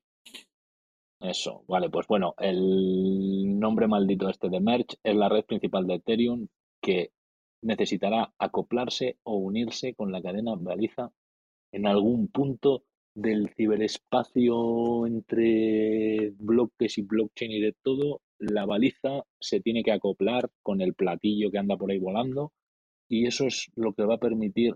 Eso, vale, pues bueno, el nombre maldito este de Merge es la red principal de Ethereum que necesitará acoplarse o unirse con la cadena baliza en algún punto del ciberespacio entre bloques y blockchain y de todo, la baliza se tiene que acoplar con el platillo que anda por ahí volando y eso es lo que va a permitir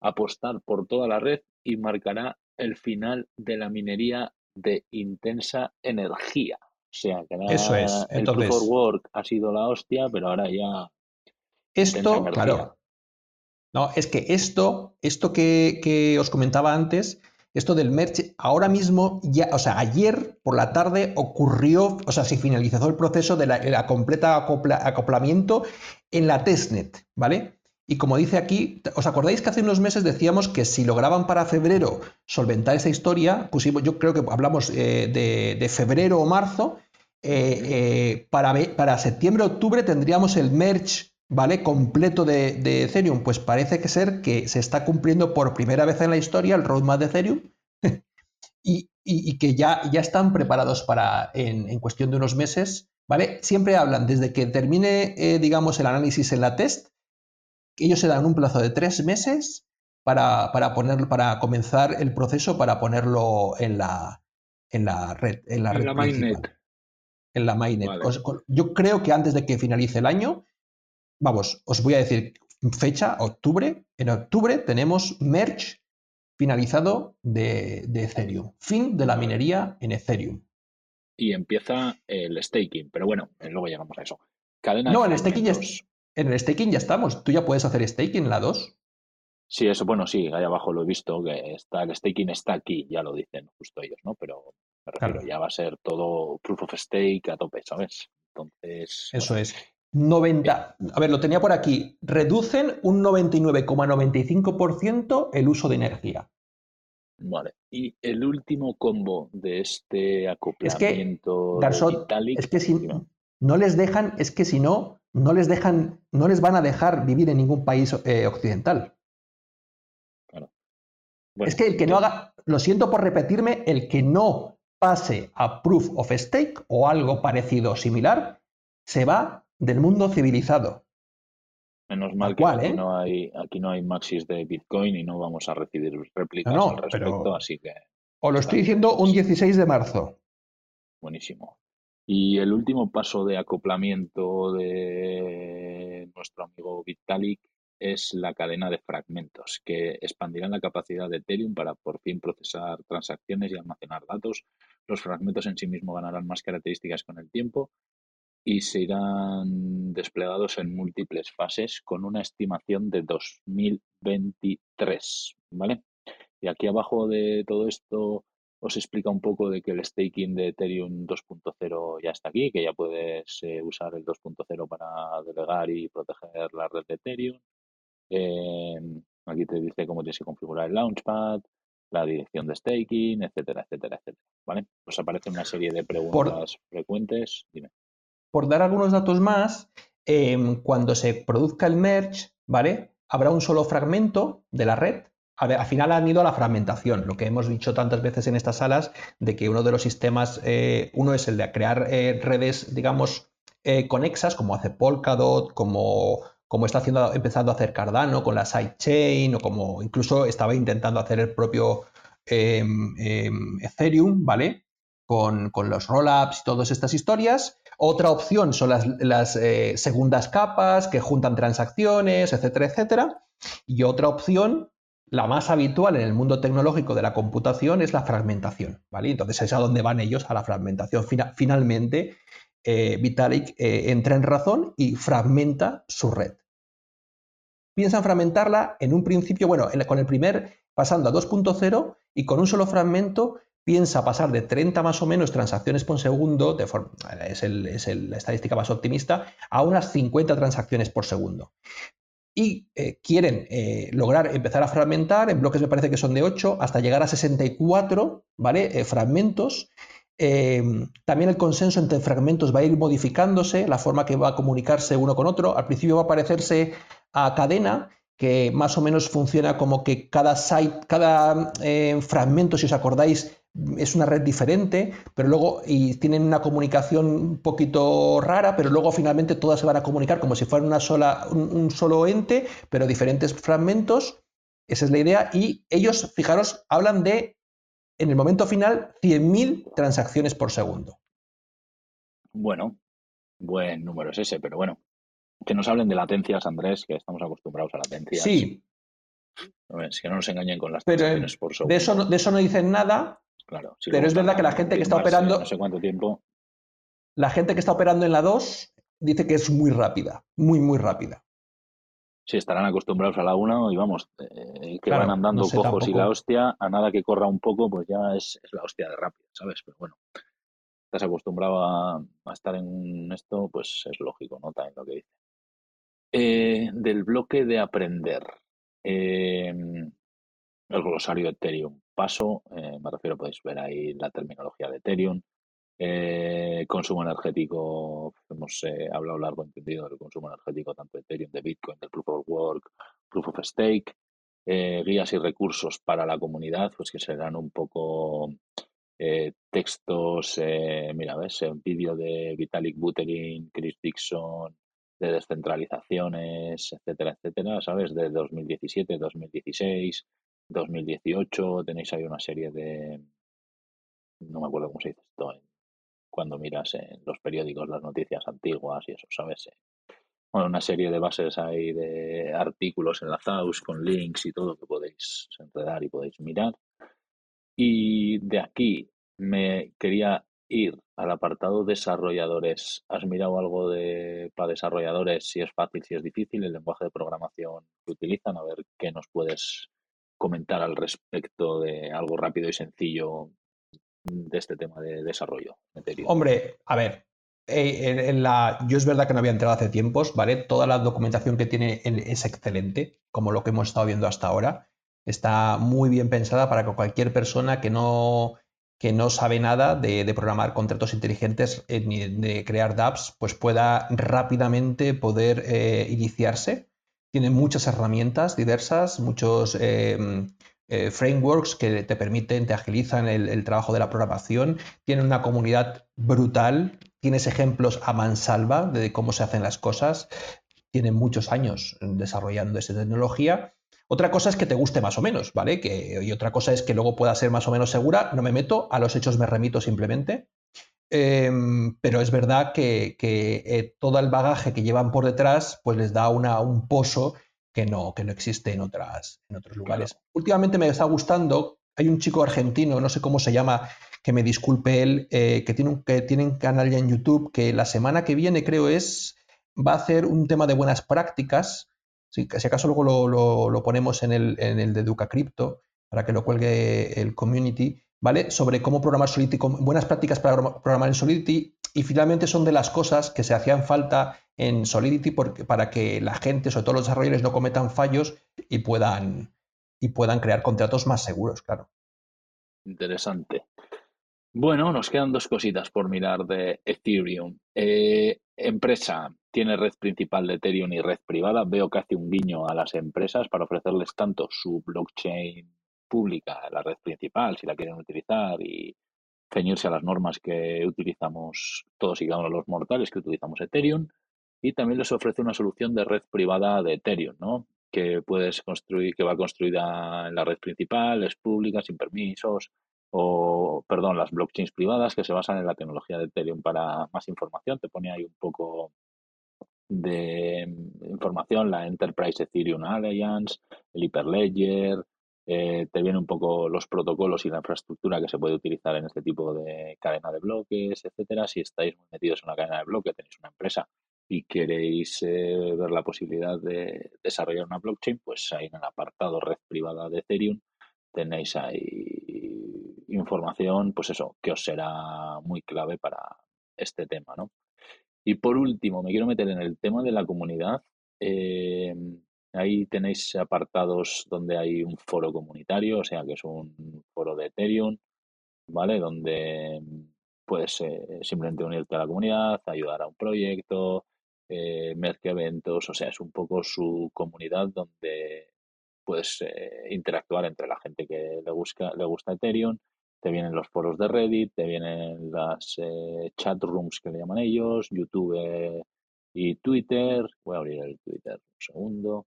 apostar por toda la red y marcará el final de la minería de intensa energía. O sea, que eso es. el proof of work ha sido la hostia, pero ahora ya esto, claro. No, es que esto, esto que, que os comentaba antes, esto del merch, ahora mismo, ya, o sea, ayer por la tarde ocurrió, o sea, se finalizó el proceso de la, completa acoplamiento en la testnet, ¿vale? Y como dice aquí, ¿os acordáis que hace unos meses decíamos que si lograban para febrero solventar esa historia, pusimos, yo creo que hablamos eh, de, febrero o marzo, eh, eh, para, para septiembre-octubre tendríamos el merge ¿vale? completo de, Ethereum, pues parece que ser que se está cumpliendo por primera vez en la historia el roadmap de Ethereum y, que ya, ya están preparados para, en, cuestión de unos meses, ¿vale? Siempre hablan desde que termine, digamos, el análisis en la test, ellos se dan un plazo de tres meses para, para, para comenzar el proceso para ponerlo en la, en la red. En la, red la mainnet. En la mainnet. yo creo que antes de que finalice el año vamos, os voy a decir fecha, octubre. En octubre tenemos merge finalizado de, Ethereum. Fin de la minería en Ethereum. Y empieza el staking, pero bueno, luego llegamos a eso. no, en, staking ya, en el staking ya estamos. Tú ya puedes hacer staking en la 2. Sí, eso, bueno, sí, ahí abajo lo he visto, que está, el staking está aquí, ya lo dicen justo ellos, ¿no? Pero me refiero, ya va a ser todo proof of stake a tope, ¿sabes? Entonces. Eso es. 90, a ver, lo tenía por aquí, reducen un 99,95% el uso de energía. Vale, y el último combo de este acoplamiento es que, es que si no les dejan, es que si no, no les dejan, no les van a dejar vivir en ningún país eh, occidental. Claro. es que el que no haga, lo siento por repetirme, el que no pase a proof of stake o algo parecido similar, se va del mundo civilizado. Menos mal que aquí, ¿eh? no hay, aquí no hay maxis de Bitcoin y no vamos a recibir réplicas al respecto, así que... Os lo estoy diciendo un 16 de marzo. Buenísimo. Y el último paso de acoplamiento de nuestro amigo Vitalik es la cadena de fragmentos, que expandirán la capacidad de Ethereum para por fin procesar transacciones y almacenar datos. Los fragmentos en sí mismos ganarán más características con el tiempo y se irán desplegados en múltiples fases con una estimación de 2023, ¿vale? Y aquí abajo de todo esto os explica un poco de que el staking de Ethereum 2.0 ya está aquí, que ya puedes eh, usar el 2.0 para delegar y proteger la red de Ethereum. Em, aquí te dice cómo tienes que configurar el Launchpad, la dirección de staking, etcétera, etcétera, etcétera. ¿Vale? Pues aparece una serie de preguntas frecuentes. Dime por dar algunos datos más, em, cuando se produzca el merge, ¿vale? Habrá un solo fragmento de la red. Al final han ido a la fragmentación, lo que hemos dicho tantas veces en estas salas, de que uno de los sistemas, eh, uno es el de crear eh, redes, digamos, eh, conexas, como hace Polkadot, como, como está haciendo, empezando a hacer Cardano con la sidechain, o como incluso estaba intentando hacer el propio em, em, Ethereum, ¿vale? Con, con los rollups y todas estas historias. Otra opción son las, eh, segundas capas que juntan transacciones, etcétera, etcétera. Y otra opción, la más habitual en el mundo tecnológico de la computación, es la fragmentación. ¿vale? Entonces es a donde van ellos, a la fragmentación. finalmente, eh, Vitalik eh, entra en razón y fragmenta su red. Piensan fragmentarla en un principio, bueno, con el primer pasando a 2.0 y con un solo fragmento piensa pasar de 30 más o menos transacciones por segundo, de es, la estadística más optimista, a unas 50 transacciones por segundo. Y eh, quieren eh, lograr empezar a fragmentar, en bloques me parece que son de 8, hasta llegar a 64 ¿vale? Eh, fragmentos. también el consenso entre fragmentos va a ir modificándose, la forma que va a comunicarse uno con otro. Al principio va a parecerse a cadena, que más o menos funciona como que cada site, cada fragmento, si os acordáis, es una red diferente, pero luego y tienen una comunicación un poquito rara, pero luego finalmente todas se van a comunicar como si fuera una sola, un, solo ente, pero diferentes fragmentos. Esa es la idea. Y ellos, fijaros, hablan de, en el momento final, 100.000 transacciones por segundo. Bueno, buen número es ese, pero bueno, que nos hablen de latencias, Andrés, que estamos acostumbrados a latencias. Sí. Es que no nos engañen con las transacciones por segundo. De eso, de eso no dicen nada, pero es verdad que la gente que está operando. No sé cuánto tiempo. La gente que está operando en la 2 dice que es muy rápida, muy, muy rápida. Sí, estarán acostumbrados a la 1 y vamos, eh, que van andando cojos y la hostia, a nada que corra un poco, pues ya es, la hostia de rápido, ¿sabes? Pero bueno, estás acostumbrado a, estar en esto, pues es lógico, ¿no? También lo que dice. Eh, del bloque de aprender. Em, el glosario Ethereum. Paso, eh, me refiero, podéis ver ahí la terminología de Ethereum. Eh, consumo energético, hemos hablado largo entendido del consumo energético tanto de Ethereum, de Bitcoin, del Proof of Work, Proof of Stake. guías y recursos para la comunidad, pues que serán un poco eh, textos, eh, mira, ves, un vídeo de Vitalik Buterin, Chris Dixon, de descentralizaciones, etcétera, etcétera, ¿sabes? De 2017, 2016, 2018, tenéis ahí una serie de, no me acuerdo cómo se dice esto, cuando miras en los periódicos las noticias antiguas y eso, ¿sabes? Bueno, una serie de bases ahí de artículos enlazados con links y todo que podéis enredar y podéis mirar. Y de aquí me quería ir al apartado desarrolladores. ¿Has mirado algo de para desarrolladores? Si es fácil, si es difícil, el lenguaje de programación que utilizan, a ver qué nos puedes comentar al respecto de algo rápido y sencillo de este tema de desarrollo. Hombre, a ver, eh, en la, yo es verdad que no había entrado hace tiempos, ¿vale? Toda la documentación que tiene es excelente, como lo que hemos estado viendo hasta ahora. Está muy bien pensada para que cualquier persona que no que no sabe nada de, programar contratos inteligentes eh, ni de crear dApps, pues pueda rápidamente poder eh, iniciarse. Tiene muchas herramientas diversas, muchos em, eh, frameworks que te permiten, te agilizan el, trabajo de la programación. Tiene una comunidad brutal. Tienes ejemplos a mansalva de cómo se hacen las cosas. Tiene muchos años desarrollando esa tecnología otra cosa es que te guste más o menos, ¿vale? Que, y otra cosa es que luego pueda ser más o menos segura. No me meto, a los hechos me remito simplemente. Em, pero es verdad que, eh, todo el bagaje que llevan por detrás, pues les da una, un pozo que no, que no existe en, otras, en otros lugares. Últimamente me está gustando, hay un chico argentino, no sé cómo se llama, que me disculpe él, eh, que, tiene un, que tiene un canal ya en YouTube, que la semana que viene creo es, va a hacer un tema de buenas prácticas. Si, acaso luego lo, ponemos en el, en el de Educa Crypto para que lo cuelgue el community, ¿vale? Sobre cómo programar Solidity, buenas prácticas para programar en Solidity y finalmente son de las cosas que se hacían falta en Solidity para que la gente, sobre todo los desarrolladores, no cometan fallos y puedan, y puedan crear contratos más seguros, claro. Interesante. Bueno, nos quedan dos cositas por mirar de Ethereum. Eh, empresa, tiene red principal de Ethereum y red privada. Veo que hace un guiño a las empresas para ofrecerles tanto su blockchain pública, la red principal, si la quieren utilizar, y ceñirse a las normas que utilizamos todos y cada uno de los mortales que utilizamos Ethereum. Y también les ofrece una solución de red privada de Ethereum, ¿no? Que puedes construir, que va construida en la red principal, es pública, sin permisos, o, perdón, las blockchains privadas que se basan en la tecnología de Ethereum. Para más información, te pone ahí un poco de información, la Enterprise Ethereum Alliance, el Hyperledger, eh, te vienen un poco los protocolos y la infraestructura que se puede utilizar en este tipo de cadena de bloques, etcétera. Si estáis metidos en una cadena de bloques, tenéis una empresa y queréis eh, ver la posibilidad de desarrollar una blockchain, pues ahí en el apartado red privada de Ethereum tenéis ahí información, pues eso, que os será muy clave para este tema, ¿no? Y por último, me quiero meter en el tema de la comunidad. Eh, ahí tenéis apartados donde hay un foro comunitario, o sea que es un foro de Ethereum, ¿vale? Donde puedes eh, simplemente unirte a la comunidad, ayudar a un proyecto, eh, eventos, o sea, es un poco su comunidad donde puedes eh, interactuar entre la gente que le, busca, le gusta Ethereum te vienen los foros de Reddit, te vienen las eh, chat rooms que le llaman ellos, YouTube y Twitter. Voy a abrir el Twitter un segundo.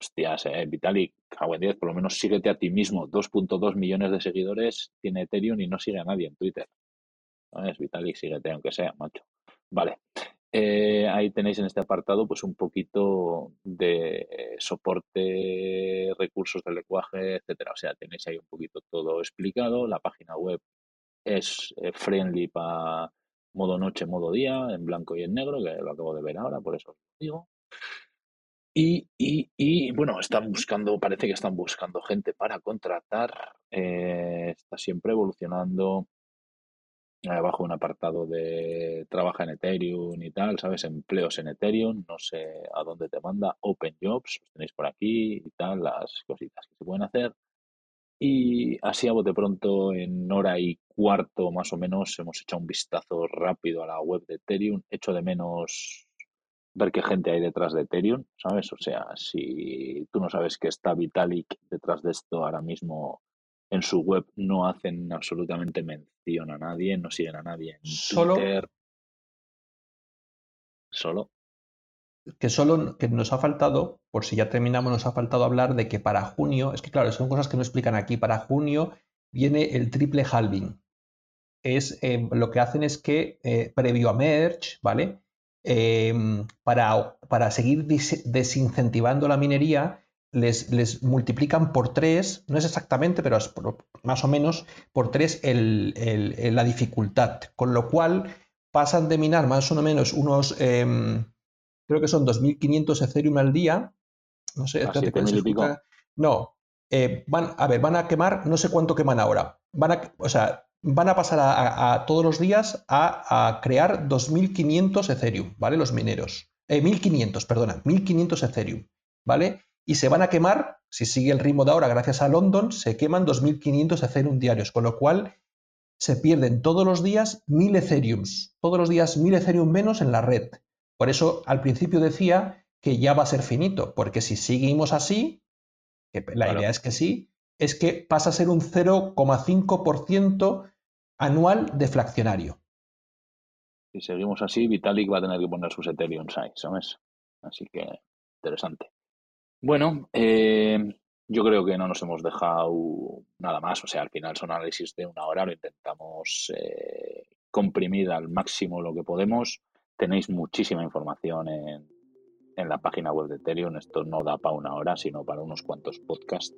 Hostias, eh, Vitalik, en 10, por lo menos síguete a ti mismo. 2.2 millones de seguidores tiene Ethereum y no sigue a nadie en Twitter. ¿Sabes? Vitalik, síguete, aunque sea, macho. Vale. Eh, ahí tenéis en este apartado pues un poquito de eh, soporte, recursos del lenguaje, etcétera. O sea, tenéis ahí un poquito todo explicado. La página web es friendly para modo noche, modo día, en blanco y en negro, que lo acabo de ver ahora, por eso os digo. Y, y, y, bueno, están buscando, parece que están buscando gente para contratar. está siempre evolucionando abajo un apartado de trabaja en Ethereum y tal, ¿sabes? Empleos en Ethereum, no sé a dónde te manda, Open Jobs, los tenéis por aquí y tal, las cositas que se pueden hacer. Y así a bote pronto, en hora y cuarto más o menos, hemos echado un vistazo rápido a la web de Ethereum. Echo de menos ver qué gente hay detrás de Ethereum, ¿sabes? O sea, si tú no sabes que está Vitalik detrás de esto ahora mismo en su web, no hacen absolutamente mención a nadie, no siguen a nadie en Solo, Twitter. Solo. Que solo que nos ha faltado, por si ya terminamos, nos ha faltado hablar de que para junio, es que claro, son cosas que no explican aquí, para junio viene el triple halving. Es, eh, lo que hacen es que, eh, previo a Merge, ¿vale? Em, para, para, seguir desincentivando la minería, les, les, multiplican por tres, no es exactamente, pero es más o menos por tres el, el, la dificultad, con lo cual pasan de minar más o menos unos, eh, creo que son 2.500 Ethereum al día, no sé, no, eh, van, a ver, van a quemar, no sé cuánto queman ahora, van a, o sea, van a pasar a, todos los días a, crear 2.500 Ethereum, ¿vale? Los mineros. Eh, 1.500, perdona, 1.500 Ethereum, ¿vale? Y se van a quemar, si sigue el ritmo de ahora, gracias a London, se queman 2.500 Ethereum diarios, con lo cual se pierden todos los días 1.000 Ethereum, todos los días 1.000 Ethereum menos en la red. Por eso al principio decía que ya va a ser finito, porque si seguimos así, que la idea es que sí, es que pasa a ser un 0,5% anual deflacionario. Si seguimos así, Vitalik va a tener que poner sus Ethereum size, ¿sabes? Así que interesante. Bueno, eh, yo creo que no nos hemos dejado nada más. O sea, al final son análisis de una hora, lo intentamos eh, comprimir al máximo lo que podemos. Tenéis muchísima información en, en la página web de Ethereum. Esto no da para una hora, sino para unos cuantos podcasts.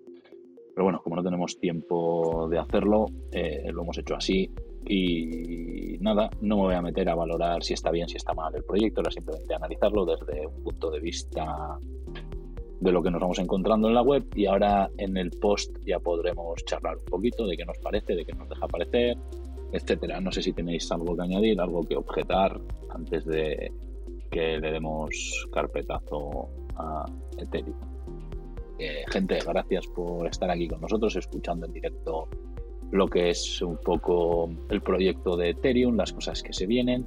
Pero bueno, como no tenemos tiempo de hacerlo, eh, lo hemos hecho así. Y nada, no me voy a meter a valorar si está bien, si está mal el proyecto, era simplemente analizarlo desde un punto de vista de lo que nos vamos encontrando en la web y ahora en el post ya podremos charlar un poquito de qué nos parece, de qué nos deja parecer, etcétera. No sé si tenéis algo que añadir, algo que objetar antes de que le demos carpetazo a Ethereum. Eh, gente, gracias por estar aquí con nosotros, escuchando en directo lo que es un poco el proyecto de Ethereum, las cosas que se vienen.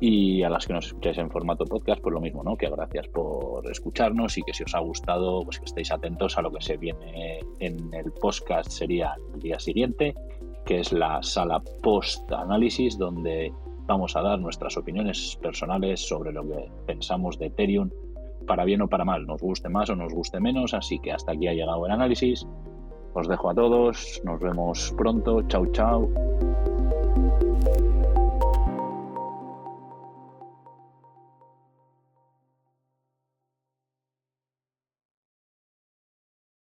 Y a las que nos escucháis en formato podcast, pues lo mismo, ¿no? Que gracias por escucharnos y que si os ha gustado, pues que estéis atentos a lo que se viene en el podcast, sería el día siguiente, que es la sala post-análisis, donde vamos a dar nuestras opiniones personales sobre lo que pensamos de Ethereum para bien o para mal, nos guste más o nos guste menos, así que hasta aquí ha llegado el análisis. Os dejo a todos, nos vemos pronto, chao chao.